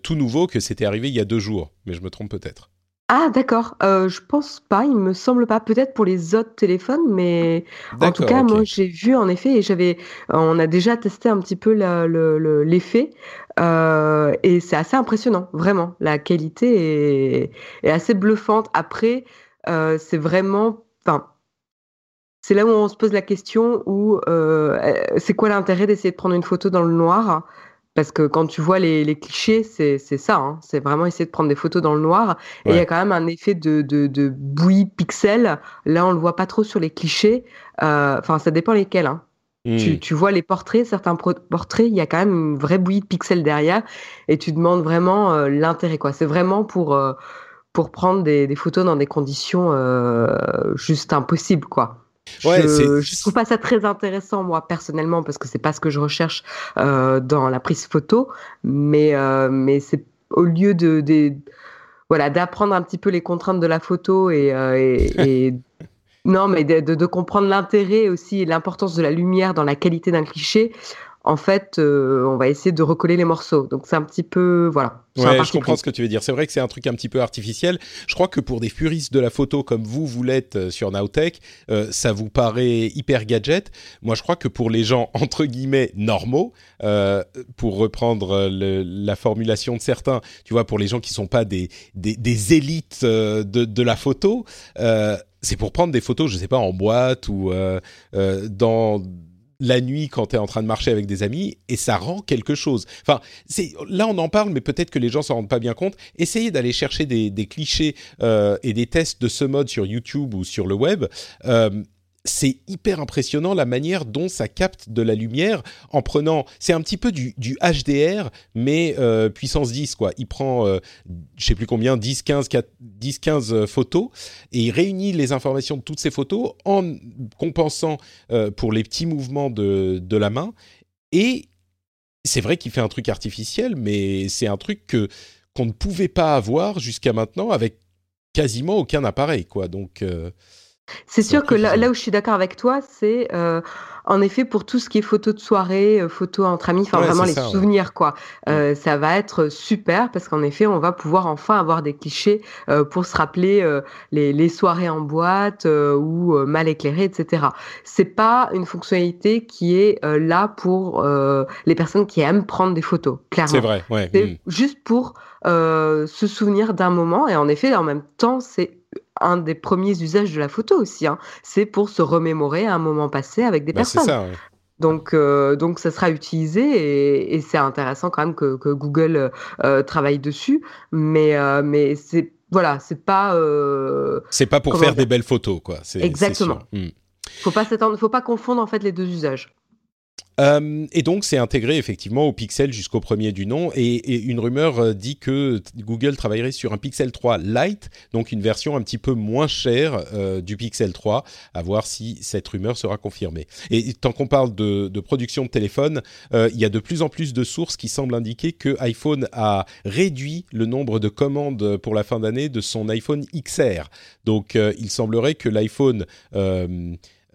tout nouveau, que c'était arrivé il y a deux jours, mais je me trompe peut-être. Ah d'accord, euh, je pense pas, il me semble pas. Peut-être pour les autres téléphones, mais en tout cas, moi j'ai vu en effet et j'avais, on a déjà testé un petit peu l'effet euh, et c'est assez impressionnant, vraiment. La qualité est, assez bluffante. Après, euh, c'est vraiment, enfin, c'est là où on se pose la question où c'est quoi l'intérêt d'essayer de prendre une photo dans le noir? Parce que quand tu vois les, les clichés, c'est ça. Hein. C'est vraiment essayer de prendre des photos dans le noir. Et il y a quand même un effet de, de, de, bouillie pixel. Là, on le voit pas trop sur les clichés. Euh, enfin, ça dépend lesquels. Hein. Tu, hmm. tu, vois les portraits, certains portraits, il y a quand même une vraie bouillie de pixels derrière. Et tu demandes vraiment euh, l'intérêt. quoi. C'est vraiment pour, euh, pour prendre des, des, photos dans des conditions juste impossibles. quoi. Ouais, je, je trouve pas ça très intéressant moi personnellement parce que c'est pas ce que je recherche euh, dans la prise photo, mais euh, mais c'est au lieu de, de voilà d'apprendre un petit peu les contraintes de la photo et, euh, et, et non mais de, de, de comprendre l'intérêt aussi et l'importance de la lumière dans la qualité d'un cliché en fait, euh, on va essayer de recoller les morceaux. Donc c'est un petit peu, voilà. Ouais, je comprends ce que tu veux dire. C'est vrai que c'est un truc un petit peu artificiel. Je crois que pour des puristes de la photo comme vous, vous l'êtes euh, sur Nowtech, euh, ça vous paraît hyper gadget. Moi, je crois que pour les gens entre guillemets normaux, euh, pour reprendre le, la formulation de certains, tu vois, pour les gens qui sont pas des des, des élites de, de la photo, c'est pour prendre des photos, je sais pas, en boîte ou dans la nuit quand tu es en train de marcher avec des amis et ça rend quelque chose. Enfin, c'est là on en parle, mais peut-être que les gens s'en rendent pas bien compte. Essayez d'aller chercher des, clichés euh, et des tests de ce mode sur YouTube ou sur le web. Euh, c'est hyper impressionnant la manière dont ça capte de la lumière en prenant. C'est un petit peu du, HDR, mais euh, puissance 10, quoi. Il prend, euh, je sais plus combien, 10, 15, 10, 15 photos et il réunit les informations de toutes ces photos en compensant euh, pour les petits mouvements de, de la main. Et c'est vrai qu'il fait un truc artificiel, mais c'est un truc que qu'on ne pouvait pas avoir jusqu'à maintenant avec quasiment aucun appareil, quoi. Donc c'est sûr que là, où je suis d'accord avec toi, c'est euh, en effet pour tout ce qui est photo de soirée, euh, photo entre amis, enfin vraiment les souvenirs quoi. Euh, ça va être super parce qu'en effet on va pouvoir enfin avoir des clichés pour se rappeler les, soirées en boîte ou mal éclairées, etc. C'est pas une fonctionnalité qui est là pour les personnes qui aiment prendre des photos. Clairement. C'est vrai. Ouais. C'est hmm. juste pour se souvenir d'un moment et en effet en même temps c'est un des premiers usages de la photo aussi. Hein. C'est pour se remémorer un moment passé avec des bah, personnes. Ça, Donc, euh, donc, ça sera utilisé et, c'est intéressant quand même que, Google euh, travaille dessus. Mais, euh, mais c'est voilà, c'est pas. c'est pas pour faire des belles photos, quoi. Exactement. Hmm. Faut pas faut pas confondre en fait les deux usages. Euh, et donc, c'est intégré effectivement au Pixel jusqu'au premier du nom. Et, une rumeur euh, dit que Google travaillerait sur un Pixel 3 Lite, donc une version un petit peu moins chère euh, du Pixel 3. À voir si cette rumeur sera confirmée. Et tant qu'on parle de, production de téléphone, il y a de plus en plus de sources qui semblent indiquer que iPhone a réduit le nombre de commandes pour la fin d'année de son iPhone XR. Donc, il semblerait que l'iPhone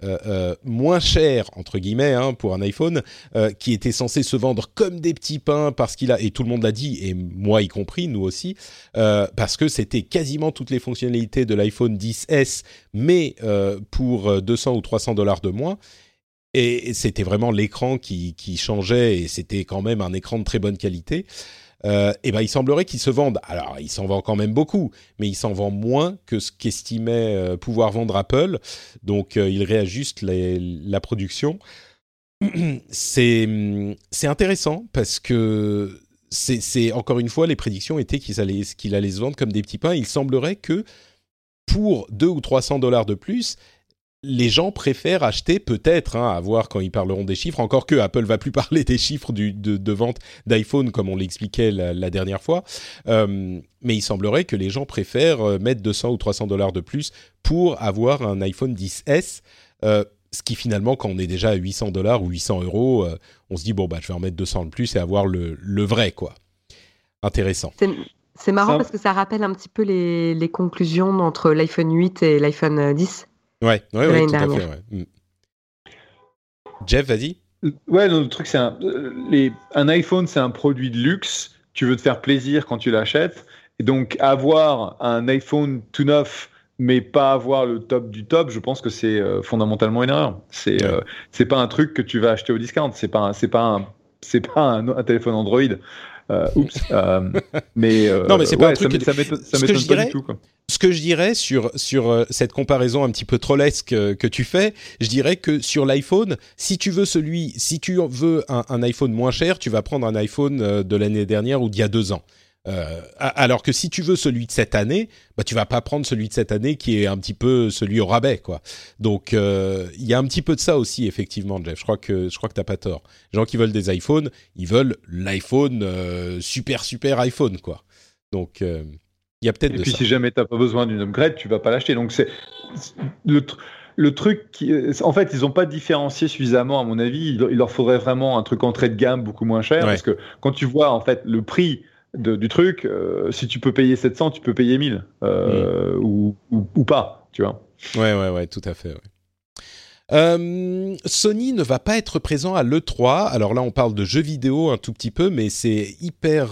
euh, euh, moins cher entre guillemets hein, pour un iPhone euh, qui était censé se vendre comme des petits pains parce qu'il a et tout le monde l'a dit et moi y compris nous aussi parce que c'était quasiment toutes les fonctionnalités de l'iPhone 10s mais pour 200 ou 300 dollars de moins. Et c'était vraiment l'écran qui, qui changeait et c'était quand même un écran de très bonne qualité euh, et ben il semblerait qu'ils se vendent. Alors, il s'en vend quand même beaucoup, mais il s'en vend moins que ce qu'estimait euh, pouvoir vendre Apple. Donc, euh, il réajuste la production. C'est c'est intéressant parce que c'est encore une fois les prédictions étaient qu'il allait qu'il allait se vendre comme des petits pains. Il semblerait que pour 2 ou 300 dollars de plus, les gens préfèrent acheter peut-être, hein, à voir quand ils parleront des chiffres, encore que Apple va plus parler des chiffres de, vente d'iPhone comme on l'expliquait la, dernière fois, euh, mais il semblerait que les gens préfèrent euh, mettre 200 ou 300 dollars de plus pour avoir un iPhone 10s, euh, ce qui finalement, quand on est déjà à 800 dollars ou 800 euros, on se dit, bon, bah, je vais en mettre 200 de plus et avoir le, vrai, quoi. Intéressant. C'est marrant parce que ça rappelle un petit peu les, les conclusions entre l'iPhone 8 et l'iPhone 10. Ouais, ouais, ouais tout à fait. Mm. Jeff, vas-y. Ouais, le truc, c'est un, les, un iPhone, c'est un produit de luxe. Tu veux te faire plaisir quand tu l'achètes. Et donc, avoir un iPhone tout neuf, mais pas avoir le top du top, je pense que c'est euh, fondamentalement une erreur. C'est euh, c'est pas un truc que tu vas acheter au discount. C'est pas c'est pas un c'est pas un, téléphone Android. Euh, oups. mais non, mais c'est pas un truc. Ça m'étonne pas du tout. Quoi ce que je dirais sur sur euh, cette comparaison un petit peu trollesque euh, que tu fais, je dirais que sur l'iPhone, si tu veux celui, si tu veux un, iPhone moins cher, tu vas prendre un iPhone euh, de l'année dernière ou d'il y a deux ans. Alors que si tu veux celui de cette année, bah tu vas pas prendre celui de cette année qui est un petit peu celui au rabais quoi. Donc il y a un petit peu de ça aussi effectivement, Jeff. Je crois que je crois que t'as pas tort. Les gens qui veulent des iPhones, ils veulent l'iPhone super super iPhone quoi. Donc il y a peut-être. Et puis si jamais tu n'as pas besoin d'une upgrade, tu vas pas l'acheter. Donc c'est le, le, truc qui, en fait, ils n'ont pas différencié suffisamment à mon avis. Il, leur faudrait vraiment un truc entrée de gamme beaucoup moins cher parce que quand tu vois en fait le prix du truc, euh, si tu peux payer 700, tu peux payer 1000 euh, mm. ou, ou, pas, tu vois. Ouais, ouais, ouais, tout à fait. Euh, Sony ne va pas être présent à l'E3. Alors là, on parle de jeux vidéo un tout petit peu, mais c'est hyper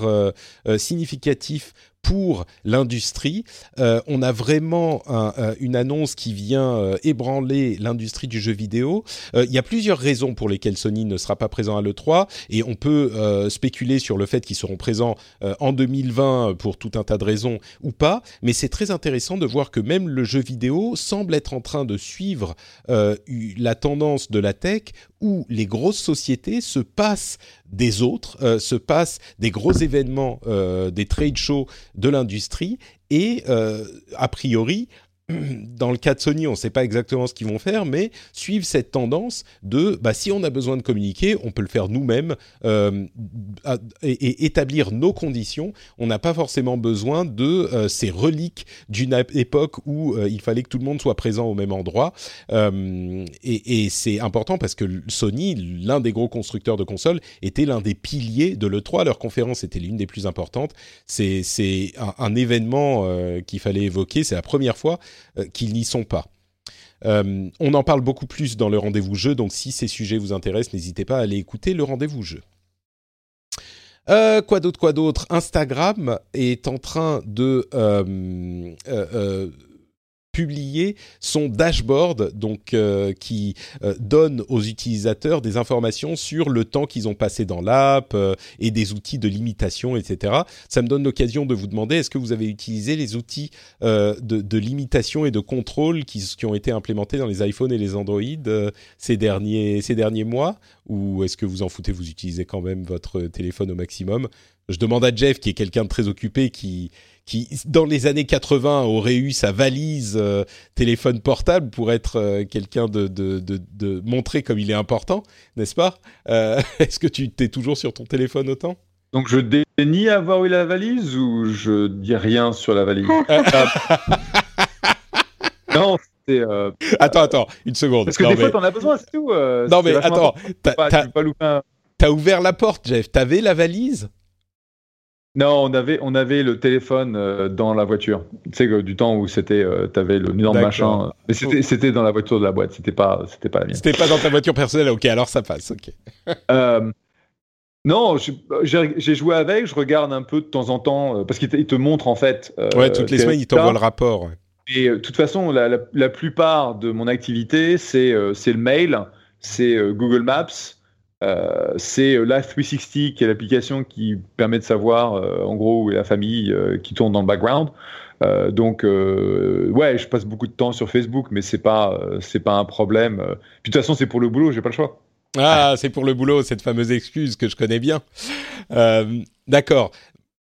significatif pour l'industrie. Euh, on a vraiment euh, une annonce qui vient euh, ébranler l'industrie du jeu vidéo. Il y a plusieurs raisons pour lesquelles Sony ne sera pas présent à l'E3 et on peut spéculer sur le fait qu'ils seront présents en 2020 pour tout un tas de raisons ou pas. Mais c'est très intéressant de voir que même le jeu vidéo semble être en train de suivre la tendance de la tech où les grosses sociétés se passent des autres, euh, se passent des gros événements, euh, des trade shows de l'industrie, et euh, a priori dans le cas de Sony, on ne sait pas exactement ce qu'ils vont faire, mais suivent cette tendance de, bah, si on a besoin de communiquer, on peut le faire nous-mêmes euh, et, établir nos conditions. On n'a pas forcément besoin de euh, ces reliques d'une époque où euh, il fallait que tout le monde soit présent au même endroit. et, et c'est important parce que Sony, l'un des gros constructeurs de consoles, était l'un des piliers de l'E3. Leur conférence était l'une des plus importantes. C'est un, événement qu'il fallait évoquer. C'est la première fois euh, qu'ils n'y sont pas. Euh, on en parle beaucoup plus dans le rendez-vous jeu, donc si ces sujets vous intéressent, n'hésitez pas à aller écouter le rendez-vous jeu. Euh, quoi d'autre, quoi d'autre? Instagram est en train de publier son dashboard, donc euh, qui euh, donne aux utilisateurs des informations sur le temps qu'ils ont passé dans l'app euh, et des outils de limitation, etc. Ça me donne l'occasion de vous demander est-ce que vous avez utilisé les outils de, limitation et de contrôle qui, ont été implémentés dans les iPhones et les Android derniers ces derniers mois? Ou est-ce que vous en foutez Vous utilisez quand même votre téléphone au maximum? Je demande à Jeff, qui est quelqu'un de très occupé, qui qui, dans les années 80, aurait eu sa valise euh, téléphone portable pour être euh, quelqu'un de, de, de, de, montrer comme il est important, n'est-ce pas? Euh, Est-ce que tu t'es toujours sur ton téléphone autant? Donc je dénie avoir eu la valise ou je dis rien sur la valise? Non, c'est. Attends, attends, une seconde. Parce que des fois, t'en as besoin, c'est tout. non, mais attends, t'as ouvert la porte, Jeff. T'avais la valise? Non, on avait, on avait le téléphone euh, dans la voiture. Tu sais, que du temps où c'était, euh, tu avais le énorme machin. Mais c'était, c'était dans la voiture de la boîte, c'était pas, c'était pas la mienne. C'était pas dans ta voiture personnelle, ok, alors ça passe, ok. Euh, non, j'ai joué avec, je regarde un peu de temps en temps, euh, parce qu'il te, il te montre en fait. ouais, toutes les semaines, résultats. t'envoient le rapport. ouais. Et de toute façon, la, la, la plupart de mon activité, c'est c'est le mail, c'est Google Maps, euh, c'est euh, Life 360, qui est l'application qui permet de savoir, euh, en gros, où est la famille euh, qui tourne dans le background. Euh, donc, euh, ouais, je passe beaucoup de temps sur Facebook, mais c'est pas, euh, c'est pas un problème. Puis de toute façon, c'est pour le boulot, j'ai pas le choix. Ah, c'est pour le boulot, cette fameuse excuse que je connais bien. Euh, D'accord.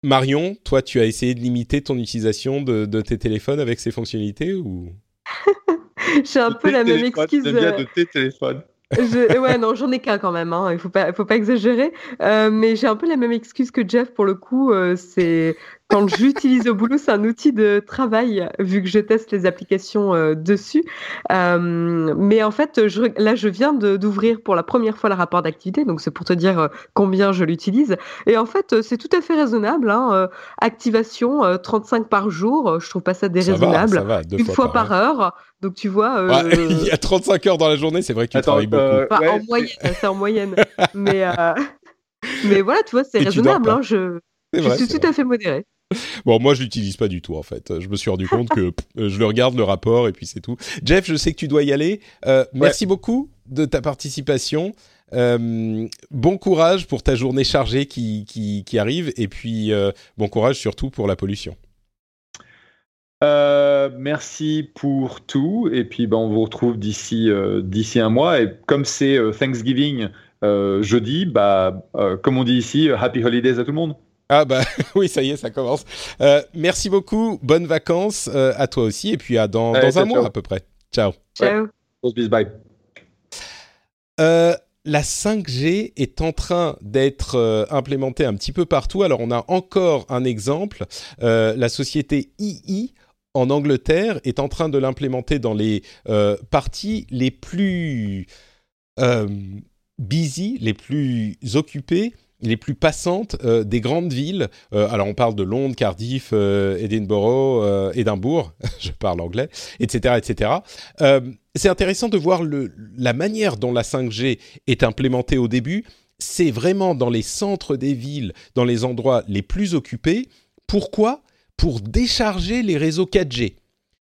Marion, toi, tu as essayé de limiter ton utilisation de, de tes téléphones avec ces fonctionnalités ou? J'ai un De peu la même excuse. de tes téléphones. Ouais, non, j'en ai qu'un quand même. Hein. Il faut pas, faut pas exagérer. Euh, mais j'ai un peu la même excuse que Jeff pour le coup. euh, c'est quand j'utilise au boulot, c'est un outil de travail vu que je teste les applications euh, dessus. Euh, mais en fait, je, là, je viens de- d'ouvrir pour la première fois le rapport d'activité, donc c'est pour te dire euh, combien je l'utilise. Et en fait, c'est tout à fait raisonnable. Hein. euh, activation euh, 35 par jour, je trouve pas ça ça va, déraisonnable. ça va, deux Une fois par heure. Donc tu vois. euh, Ouais, il y a 35 heures dans la journée, c'est vrai que tu Attends, travailles beaucoup. Enfin, ouais, en moyenne, c'est en moyenne. mais, euh, mais voilà, tu vois, c'est raisonnable. Hein, je C'est je vrai, suis c'est tout à fait modéré. Bon, moi, je l'utilise pas du tout, en fait. Je me suis rendu compte que pff, je le regarde, le rapport, et puis c'est tout. Jeff, je sais que tu dois y aller. Euh, Merci beaucoup de ta participation. Euh, bon courage pour ta journée chargée qui, qui, qui arrive, et puis euh, bon courage surtout pour la pollution. Merci pour tout. Et puis, ben, on vous retrouve d'ici d'ici un mois. Et comme c'est Thanksgiving jeudi, bah, comme on dit ici, Happy Holidays à tout le monde. Ah bah oui, ça y est, ça commence. Euh, merci beaucoup, bonnes vacances euh, à toi aussi, et puis à dans, Allez, dans un ciao, mois ciao. à peu près. Ciao. Ciao. Bise, bye. Euh, la 5G est en train d'être euh, implémentée un petit peu partout. Alors, on a encore un exemple. Euh, la société II en Angleterre est en train de l'implémenter dans les euh, parties les plus euh, busy, les plus occupées, les plus passantes euh, des grandes villes. Euh, alors, on parle de Londres, Cardiff, euh, Edinburgh, Édimbourg, je parle anglais, etc., etc. C'est intéressant de voir la manière dont la 5G est implémentée au début. C'est vraiment dans les centres des villes, dans les endroits les plus occupés. Pourquoi? Pour décharger les réseaux 4G.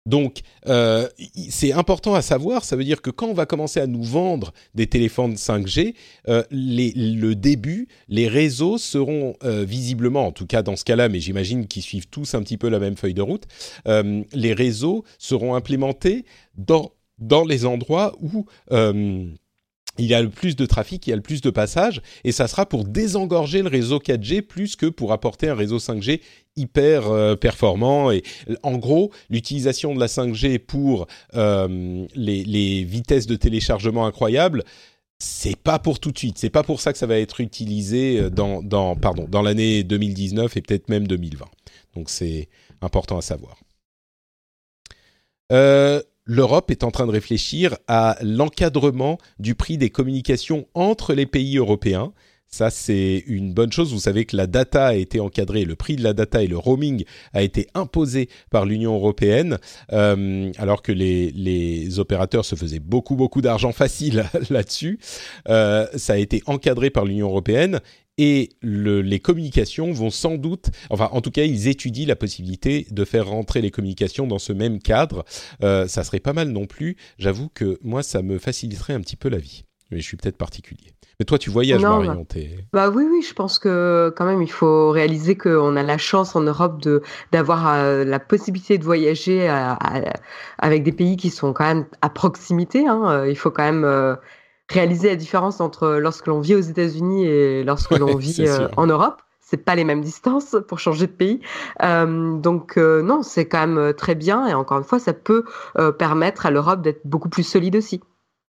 Donc, euh, c'est important à savoir. Ça veut dire que quand on va commencer à nous vendre des téléphones 5G, euh, les- le début, les réseaux seront euh, visiblement, en tout cas dans ce cas-là, mais j'imagine qu'ils suivent tous un petit peu la même feuille de route, euh, les réseaux seront implémentés dans, dans les endroits où euh, il y a le plus de trafic, il y a le plus de passages, et ça sera pour désengorger le réseau 4G plus que pour apporter un réseau 5G hyper euh, performant. Et en gros, l'utilisation de la 5G pour euh, les, vitesses de téléchargement incroyables, c'est pas pour tout de suite. C'est pas pour ça que ça va être utilisé euh, dans, dans, pardon, dans l'année 2019 et peut-être même 2020. Donc c'est important à savoir. Euh, L'Europe est en train de réfléchir à l'encadrement du prix des communications entre les pays européens. Ça, c'est une bonne chose. Vous savez que la data a été encadrée, le prix de la data et le roaming a été imposé par l'Union européenne, euh, alors que les, opérateurs se faisaient beaucoup, beaucoup d'argent facile là-dessus. Euh, ça a été encadré par l'Union européenne et le, les communications vont sans doute, enfin en tout cas ils étudient la possibilité de faire rentrer les communications dans ce même cadre. Euh, ça serait pas mal non plus. J'avoue que moi ça me faciliterait un petit peu la vie. Mais je suis peut-être particulier. Mais toi tu voyages Non, Marion, Bah oui, oui, je pense que quand même, il faut réaliser qu'on a la chance en Europe de d'avoir euh, la possibilité de voyager à- à- avec des pays qui sont quand même à proximité. Hein. Euh, Il faut quand même euh, réaliser la différence entre lorsque l'on vit aux États-Unis et lorsque l'on vit euh, en Europe. C'est pas les mêmes distances pour changer de pays. Euh, donc euh, non, c'est quand même très bien et encore une fois, ça peut permettre à l'Europe d'être beaucoup plus solide aussi.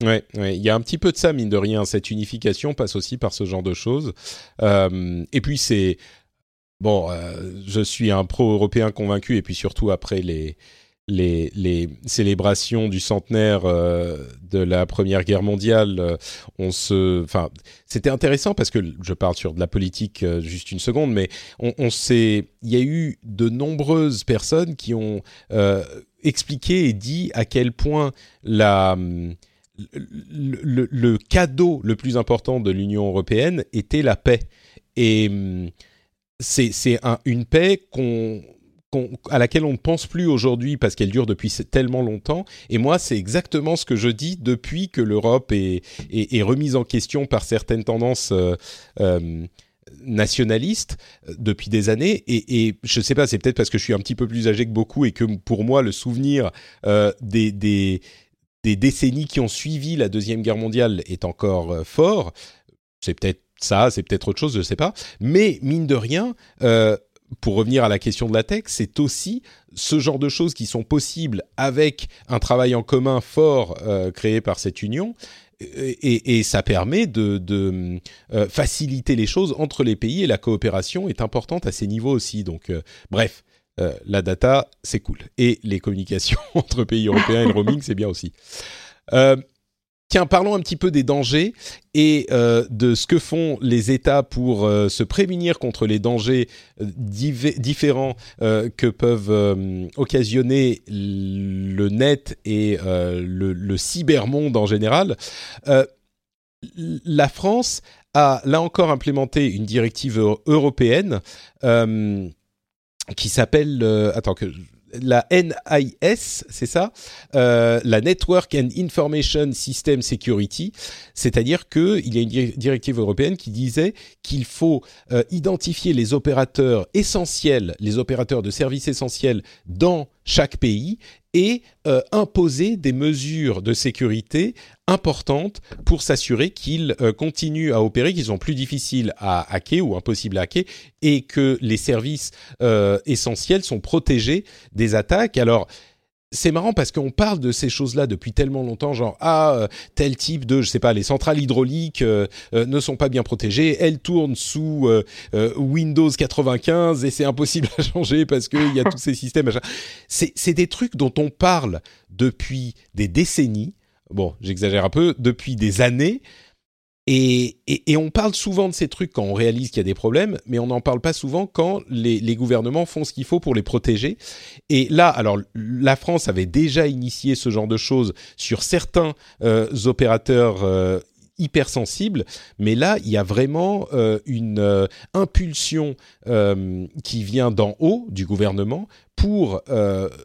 Ouais, ouais, il y a un petit peu de ça mine de rien. Cette unification passe aussi par ce genre de choses. Et puis c'est bon, je suis un pro-européen convaincu et puis surtout après les les, célébrations du centenaire euh, de la Première Guerre mondiale, euh, on se, enfin, c'était intéressant parce que je parle sur de la politique euh, juste une seconde, mais on, s'est, il y a eu de nombreuses personnes qui ont expliqué et dit à quel point la le, cadeau le plus important de l'Union européenne était la paix. Et hum, c'est un, une paix qu'on à laquelle on ne pense plus aujourd'hui parce qu'elle dure depuis tellement longtemps. Et moi, c'est exactement ce que je dis depuis que l'Europe est, remise en question par certaines tendances euh, euh, nationalistes euh, depuis des années. Et, je ne sais pas, c'est peut-être parce que je suis un petit peu plus âgé que beaucoup et que pour moi, le souvenir des, décennies qui ont suivi la Deuxième Guerre mondiale est encore fort. C'est peut-être ça, c'est peut-être autre chose, je ne sais pas. Mais mine de rien, pour revenir à la question de la tech, c'est aussi ce genre de choses qui sont possibles avec un travail en commun fort euh, créé par cette union. Et, ça permet de, euh, faciliter les choses entre les pays et la coopération est importante à ces niveaux aussi. Donc, euh, bref, la data, c'est cool. Et les communications entre pays européens et le roaming, c'est bien aussi. Parlons un petit peu des dangers et euh, de ce que font les États pour euh, se prémunir contre les dangers euh, différents que peuvent occasionner le net et le, le cybermonde en général. la France a là encore implémenté une directive européenne qui s'appelle attends que la NIS, c'est ça, euh, la Network and Information System Security, c'est-à-dire qu'il y a une directive européenne qui disait qu'il faut euh, identifier les opérateurs essentiels, les opérateurs de services essentiels dans chaque pays et euh, imposer des mesures de sécurité importantes pour s'assurer qu'ils euh, continuent à opérer, qu'ils sont plus difficiles à hacker ou impossibles à hacker et que les services euh, essentiels sont protégés des attaques. Alors, c'est marrant parce qu'on parle de ces choses-là depuis tellement longtemps, genre ah euh, tel type de, je sais pas, les centrales hydrauliques euh, euh, ne sont pas bien protégées, elles tournent sous Windows 95 et c'est impossible à changer parce qu'il y a tous ces systèmes. C'est des trucs dont on parle depuis des décennies. Bon, j'exagère un peu, depuis des années, et, on parle souvent de ces trucs quand on réalise qu'il y a des problèmes, mais on n'en parle pas souvent quand les, gouvernements font ce qu'il faut pour les protéger. Et là, alors la France avait déjà initié ce genre de choses sur certains euh, opérateurs euh, hypersensible, mais là, il y a vraiment euh, une impulsion qui vient d'en haut du gouvernement pour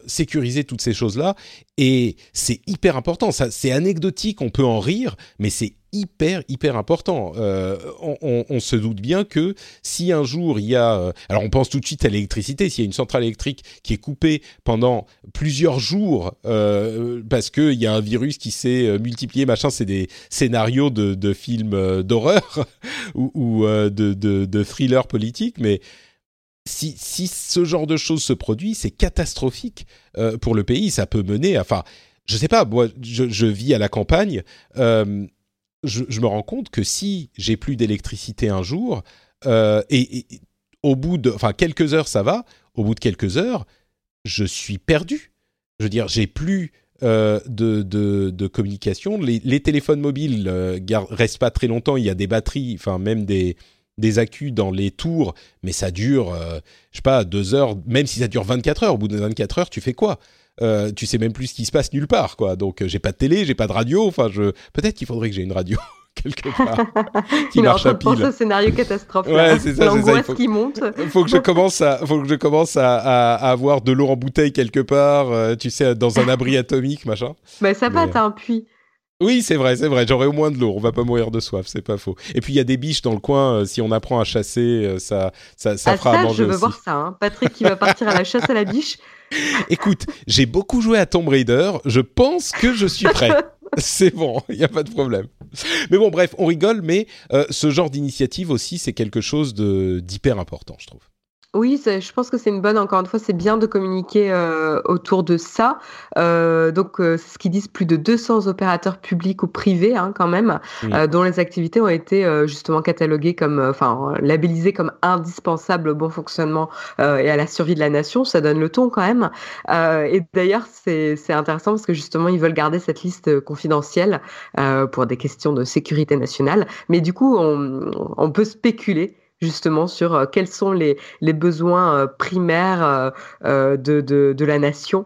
sécuriser toutes ces choses-là, et c'est hyper important. C'est anecdotique, on peut en rire, mais c'est hyper hyper important. Euh, on, se doute bien que si un jour il y a, euh, alors on pense tout de suite à l'électricité, s'il y a une centrale électrique qui est coupée pendant plusieurs jours euh, parce qu'il y a un virus qui s'est multiplié, machin, c'est des scénarios de, de films d'horreur ou, de, de, thrillers politiques, mais si, si, ce genre de choses se produit, c'est catastrophique pour le pays. Ça peut mener, enfin, je sais pas, moi, je, vis à la campagne. Je, me rends compte que si j'ai plus d'électricité un jour, euh, et, au bout de, enfin, quelques heures, ça va. Au bout de quelques heures, je suis perdu. Je veux dire, j'ai plus euh, de, de, communication. Les, les téléphones mobiles euh, restent pas très longtemps. Il y a des batteries, enfin même des des accus dans les tours, mais ça dure, euh, je sais pas, deux heures, même si ça dure 24 heures. Au bout de 24 heures, tu fais quoi? Euh, Tu sais même plus ce qui se passe nulle part, quoi. Donc, euh, j'ai pas de télé, j'ai pas de radio. Enfin, je peut-être qu'il faudrait que j'ai une radio. quelque part qui Il marche à pile. Ce scénario catastrophe. Ouais, c'est ça. L'angoisse qui monte. Faut que je commence à, faut que je commence à, à, à avoir de l'eau en bouteille quelque part. Euh, tu sais, dans un abri atomique, machin. Bah ça va, t'as un puits. Oui, c'est vrai, c'est vrai. J'aurais au moins de l'eau. On va pas mourir de soif, c'est pas faux. Et puis il y a des biches dans le coin. Euh, si on apprend à chasser, euh, ça, ça, ça fera ça, à manger je veux aussi. voir ça. Hein. Patrick qui va partir à la chasse à la biche. Écoute, j'ai beaucoup joué à Tomb Raider. Je pense que je suis prêt. c'est bon, il n'y a pas de problème. Mais bon, bref, on rigole, mais euh, ce genre d'initiative aussi, c'est quelque chose de d'hyper important, je trouve. Oui, je pense que c'est une bonne. Encore une fois, c'est bien de communiquer euh, autour de ça. Euh, donc, euh, c'est ce qu'ils disent plus de 200 opérateurs publics ou privés, hein, quand même, dont les activités ont été justement cataloguées comme, enfin, labellisées comme indispensables au bon fonctionnement et à la survie de la nation. Ça donne le ton quand même. et d'ailleurs, c'est intéressant parce que justement, ils veulent garder cette liste confidentielle pour des questions de sécurité nationale. Mais du coup, on, on peut spéculer justement sur euh, quels sont les, les besoins euh, primaires euh, de, de, de, la nation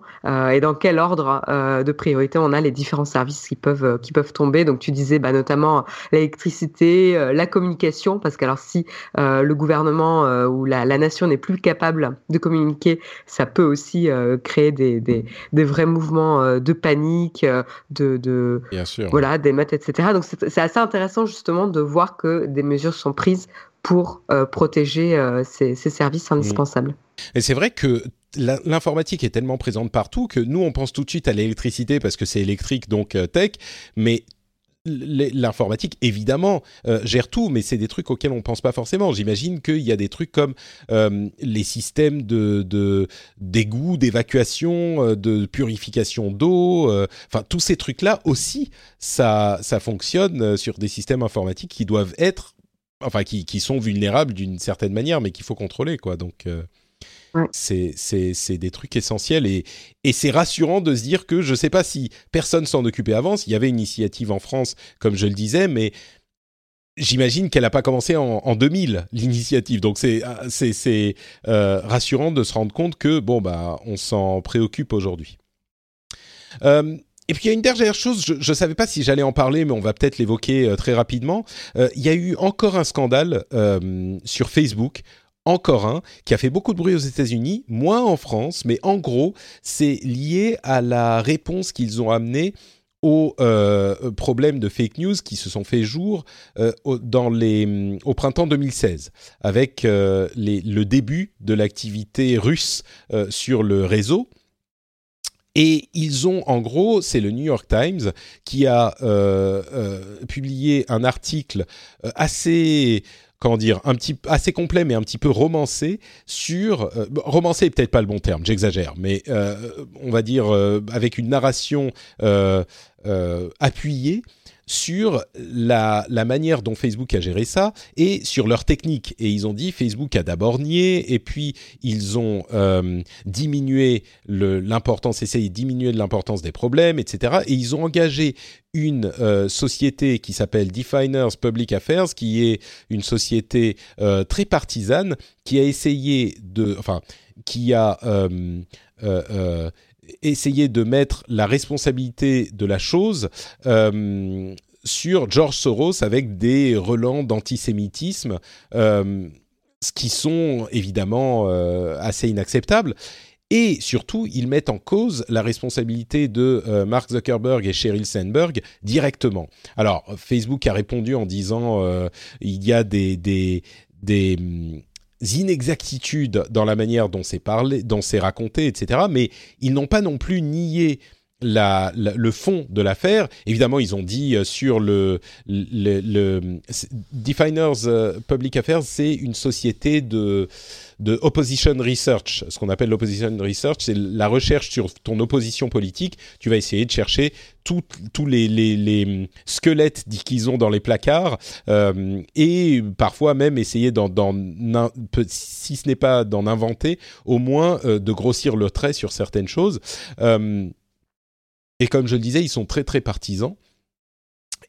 et dans quel ordre de priorité on a les différents services qui peuvent, qui peuvent tomber. Donc tu disais bah, notamment l'électricité, la communication, parce que alors si le gouvernement ou la, la nation n'est plus capable de communiquer, ça peut aussi créer des, des, des, vrais mouvements de panique, de, de Bien sûr. voilà, d'émeutes, etc. Donc c'est assez intéressant justement de voir que des mesures sont prises pour euh, protéger euh, ces, services indispensables. Et c'est vrai que l'informatique est tellement présente partout que nous, on pense tout de suite à l'électricité parce que c'est électrique, donc euh, tech, mais l'informatique, évidemment, gère tout, mais c'est des trucs auxquels on ne pense pas forcément. J'imagine qu'il y a des trucs comme les systèmes de d'égout, d'évacuation, de purification d'eau. Enfin, tous ces trucs-là aussi, ça, ça fonctionne sur des systèmes informatiques qui doivent être enfin qui, qui sont vulnérables d'une certaine manière, mais qu'il faut contrôler, quoi. Donc euh, c'est c'est des trucs essentiels et, et c'est rassurant de se dire que je ne sais pas si personne s'en occupait avant. Il y avait une initiative en France, comme je le disais, mais J'imagine qu'elle n'a pas commencé en, en 2000 l'initiative, donc c'est c'est euh, rassurant de se rendre compte que bon bah on s'en préoccupe aujourd'hui. Euh, et puis il y a une dernière chose, je ne savais pas si j'allais en parler, mais on va peut-être l'évoquer euh, très rapidement. Euh, il y a eu encore un scandale euh, sur Facebook encore un, qui a fait beaucoup de bruit aux États-Unis, moins en France, mais en gros, c'est lié à la réponse qu'ils ont amenée aux problèmes de fake news qui se sont fait jour au, printemps 2016, avec le début de l'activité russe sur le réseau. Et ils ont, en gros, c'est le New York Times qui a euh, euh, publié un article euh, assez comment dire, un petit assez complet mais un petit peu romancé sur romancé peut-être pas le bon terme, j'exagère, mais on va dire avec une narration appuyée sur la, manière dont Facebook a géré ça et sur leur technique. Et ils ont dit Facebook a d'abord nié et puis ils ont euh, diminué l'importance, essayé de diminuer l'importance des problèmes, etc. Et ils ont engagé une euh, société qui s'appelle Definers Public Affairs, qui est une société euh, très partisane, qui a essayé de, enfin, qui a essayer de mettre la responsabilité de la chose euh, sur George Soros avec des relents d'antisémitisme, euh, ce qui sont évidemment euh, assez inacceptables. Et surtout, ils mettent en cause la responsabilité de Mark Zuckerberg et Sheryl Sandberg directement. Alors, Facebook a répondu en disant il y a des, des, des inexactitudes dans la manière dont c'est parlé, c'est raconté, etc. Mais ils n'ont pas non plus nié le fond de l'affaire. Évidemment, ils ont dit euh, sur le Definers euh, Public Affairs, c'est une société de de opposition research. Ce qu'on appelle l'opposition research, c'est la recherche sur ton opposition politique. Tu vas essayer de chercher tous les, les, les, squelettes qu'ils ont dans les placards euh, et parfois même essayer si ce n'est pas d'en inventer, au moins euh, de grossir le trait sur certaines choses. Euh, et comme je le disais, ils sont très très partisans.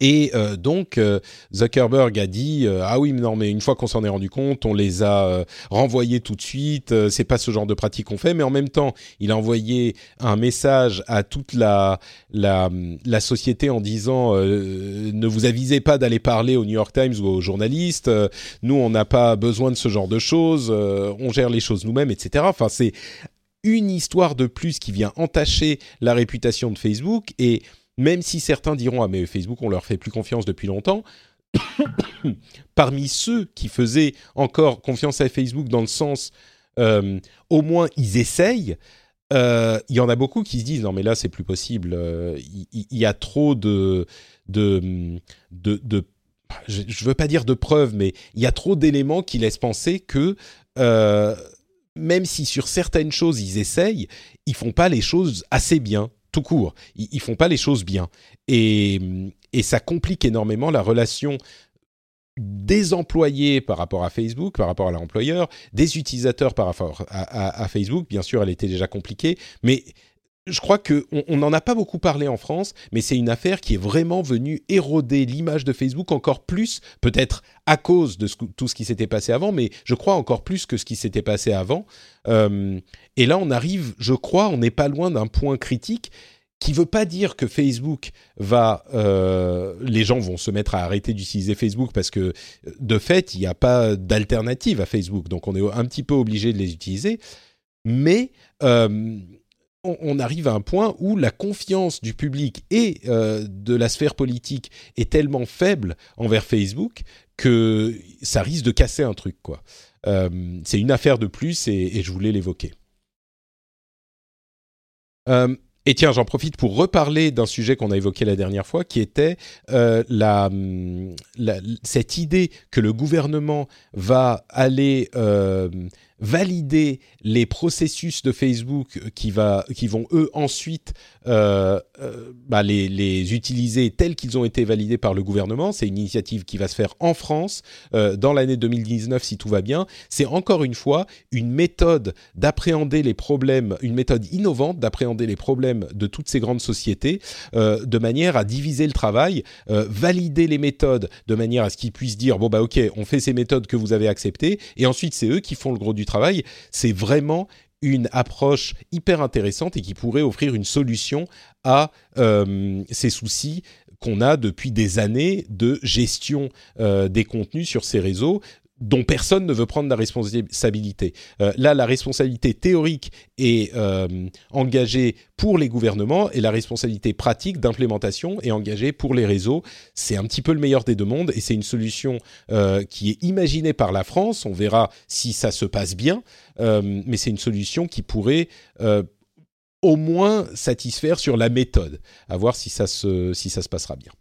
Et euh, donc euh, Zuckerberg a dit euh, ah oui mais non mais une fois qu'on s'en est rendu compte on les a renvoyés tout de suite c'est pas ce genre de pratique qu'on fait mais en même temps il a envoyé un message à toute la la, la société en disant ne vous avisez pas d'aller parler au New York Times ou aux journalistes nous on n'a pas besoin de ce genre de choses on gère les choses nous-mêmes etc enfin c'est une histoire de plus qui vient entacher la réputation de Facebook et même si certains diront ah mais Facebook on leur fait plus confiance depuis longtemps, parmi ceux qui faisaient encore confiance à Facebook dans le sens euh, au moins ils essayent, euh, il y en a beaucoup qui se disent non mais là c'est plus possible, euh, il y, a trop de de, de, je, ne veux pas dire de preuves, mais il y a trop d'éléments qui laissent penser que même si sur certaines choses ils essayent, ils font pas les choses assez bien, tout court. Ils, font pas les choses bien. Et, et ça complique énormément la relation des employés par rapport à Facebook, par rapport à l'employeur, des utilisateurs par rapport à, Facebook. Bien sûr, elle était déjà compliquée, mais je crois qu'on n'en a pas beaucoup parlé en France, mais c'est une affaire qui est vraiment venue éroder l'image de Facebook encore plus, peut-être à cause de tout ce qui s'était passé avant, mais je crois encore plus que ce qui s'était passé avant. Euh, et là, on arrive, je crois, on n'est pas loin d'un point critique qui veut pas dire que Facebook va, euh, les gens vont se mettre à arrêter d'utiliser Facebook parce que de fait, il n'y a pas d'alternative à Facebook, donc on est un petit peu obligé de les utiliser. Mais euh, on, arrive à un point où la confiance du public et euh, de la sphère politique est tellement faible envers Facebook que ça risque de casser un truc. Euh, c'est une affaire de plus et, je voulais l'évoquer. Euh, et tiens, j'en profite pour reparler d'un sujet qu'on a évoqué la dernière fois, qui était cette idée que le gouvernement va aller valider les processus de Facebook qui, va, qui vont eux ensuite euh, euh, bah, les, utiliser tels qu'ils ont été validés par le gouvernement. C'est une initiative qui va se faire en France euh, dans l'année 2019 si tout va bien. C'est encore une fois une méthode d'appréhender les problèmes, une méthode innovante d'appréhender les problèmes de toutes ces grandes sociétés de manière à diviser le travail, valider les méthodes de manière à ce qu'ils puissent dire bon bah ok on fait ces méthodes que vous avez acceptées et ensuite c'est eux qui font le gros du travail. C'est vraiment une approche hyper intéressante et qui pourrait offrir une solution à euh, ces soucis qu'on a depuis des années de gestion euh, des contenus sur ces réseaux dont personne ne veut prendre la responsabilité. Euh, là, la responsabilité théorique est euh, engagée pour les gouvernements et la responsabilité pratique d'implémentation est engagée pour les réseaux. C'est un petit peu le meilleur des deux mondes et c'est une solution euh, qui est imaginée par la France. On verra si ça se passe bien, mais c'est une solution qui pourrait au moins satisfaire sur la méthode, à voir si ça se, si ça se passera bien.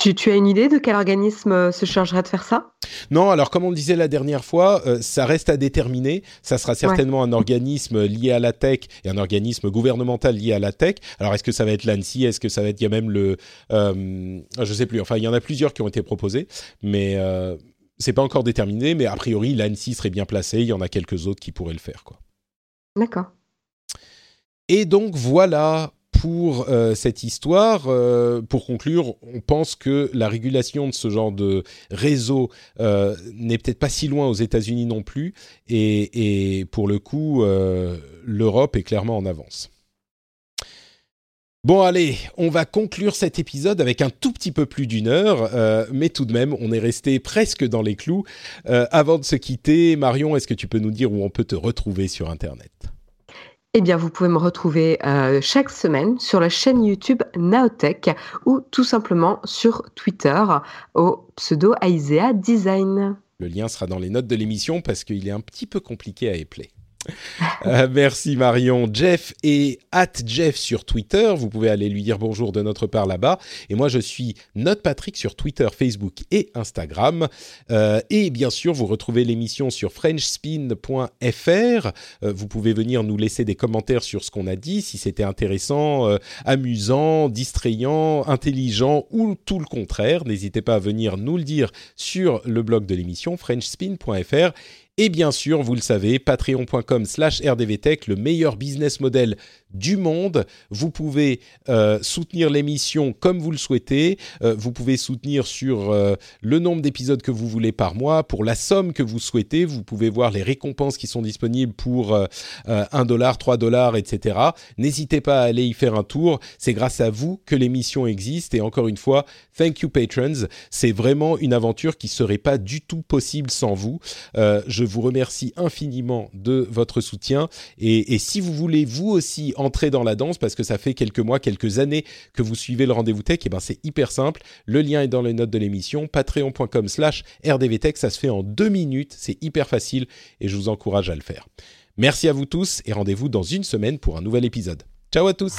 Tu, tu, as une idée de quel organisme euh, se chargerait de faire ça? Non, alors comme on disait la dernière fois, euh, ça reste à déterminer. Ça sera certainement ouais. un organisme lié à la tech et un organisme gouvernemental lié à la tech. Alors est-ce que ça va être l'ANSI Est-ce que ça va être, il y a même le... Euh, je sais plus, enfin il y en a plusieurs qui ont été proposés, mais euh, c'est pas encore déterminé. Mais a priori, l'ANSI serait bien placé. Il y en a quelques autres qui pourraient le faire. quoi. D'accord. Et donc voilà pour euh, cette histoire. Euh, pour conclure, on pense que la régulation de ce genre de réseau euh, n'est peut-être pas si loin aux États-Unis non plus, et, pour le coup, l'Europe est clairement en avance. Bon allez, on va conclure cet épisode avec un tout petit peu plus d'une heure, mais tout de même, on est resté presque dans les clous. Avant de se quitter, Marion, est-ce que tu peux nous dire où on peut te retrouver sur Internet? Eh bien, vous pouvez me retrouver euh, chaque semaine sur la chaîne YouTube Naotech ou tout simplement sur Twitter au pseudo Aisea Design. Le lien sera dans les notes de l'émission parce qu'il est un petit peu compliqué à épeler. Euh, merci Marion. Jeff est at Jeff sur Twitter. Vous pouvez aller lui dire bonjour de notre part là-bas. Et moi, je suis Note Patrick sur Twitter, Facebook et Instagram. Euh, et bien sûr, vous retrouvez l'émission sur frenchspin.fr. Euh, vous pouvez venir nous laisser des commentaires sur ce qu'on a dit, si c'était intéressant, amusant, distrayant, intelligent ou tout le contraire. N'hésitez pas à venir nous le dire sur le blog de l'émission frenchspin.fr. Et bien sûr, vous le savez, patreon.com slash rdvtech, le meilleur business model du monde. Vous pouvez euh, soutenir l'émission comme vous le souhaitez. Euh, vous pouvez soutenir sur euh, le nombre d'épisodes que vous voulez par mois, pour la somme que vous souhaitez. Vous pouvez voir les récompenses qui sont disponibles pour 1 dollar, 3 dollars, etc. N'hésitez pas à aller y faire un tour. C'est grâce à vous que l'émission existe. Et encore une fois, thank you patrons. C'est vraiment une aventure qui serait pas du tout possible sans vous. je vous remercie infiniment de votre soutien. Et, et si vous voulez vous aussi entrer dans la danse parce que ça fait quelques mois, quelques années que vous suivez le rendez-vous tech, et ben c'est hyper simple. Le lien est dans les notes de l'émission, patreon.com slash rdvtech, ça se fait en deux minutes, c'est hyper facile et je vous encourage à le faire. Merci à vous tous et rendez-vous dans une semaine pour un nouvel épisode. Ciao à tous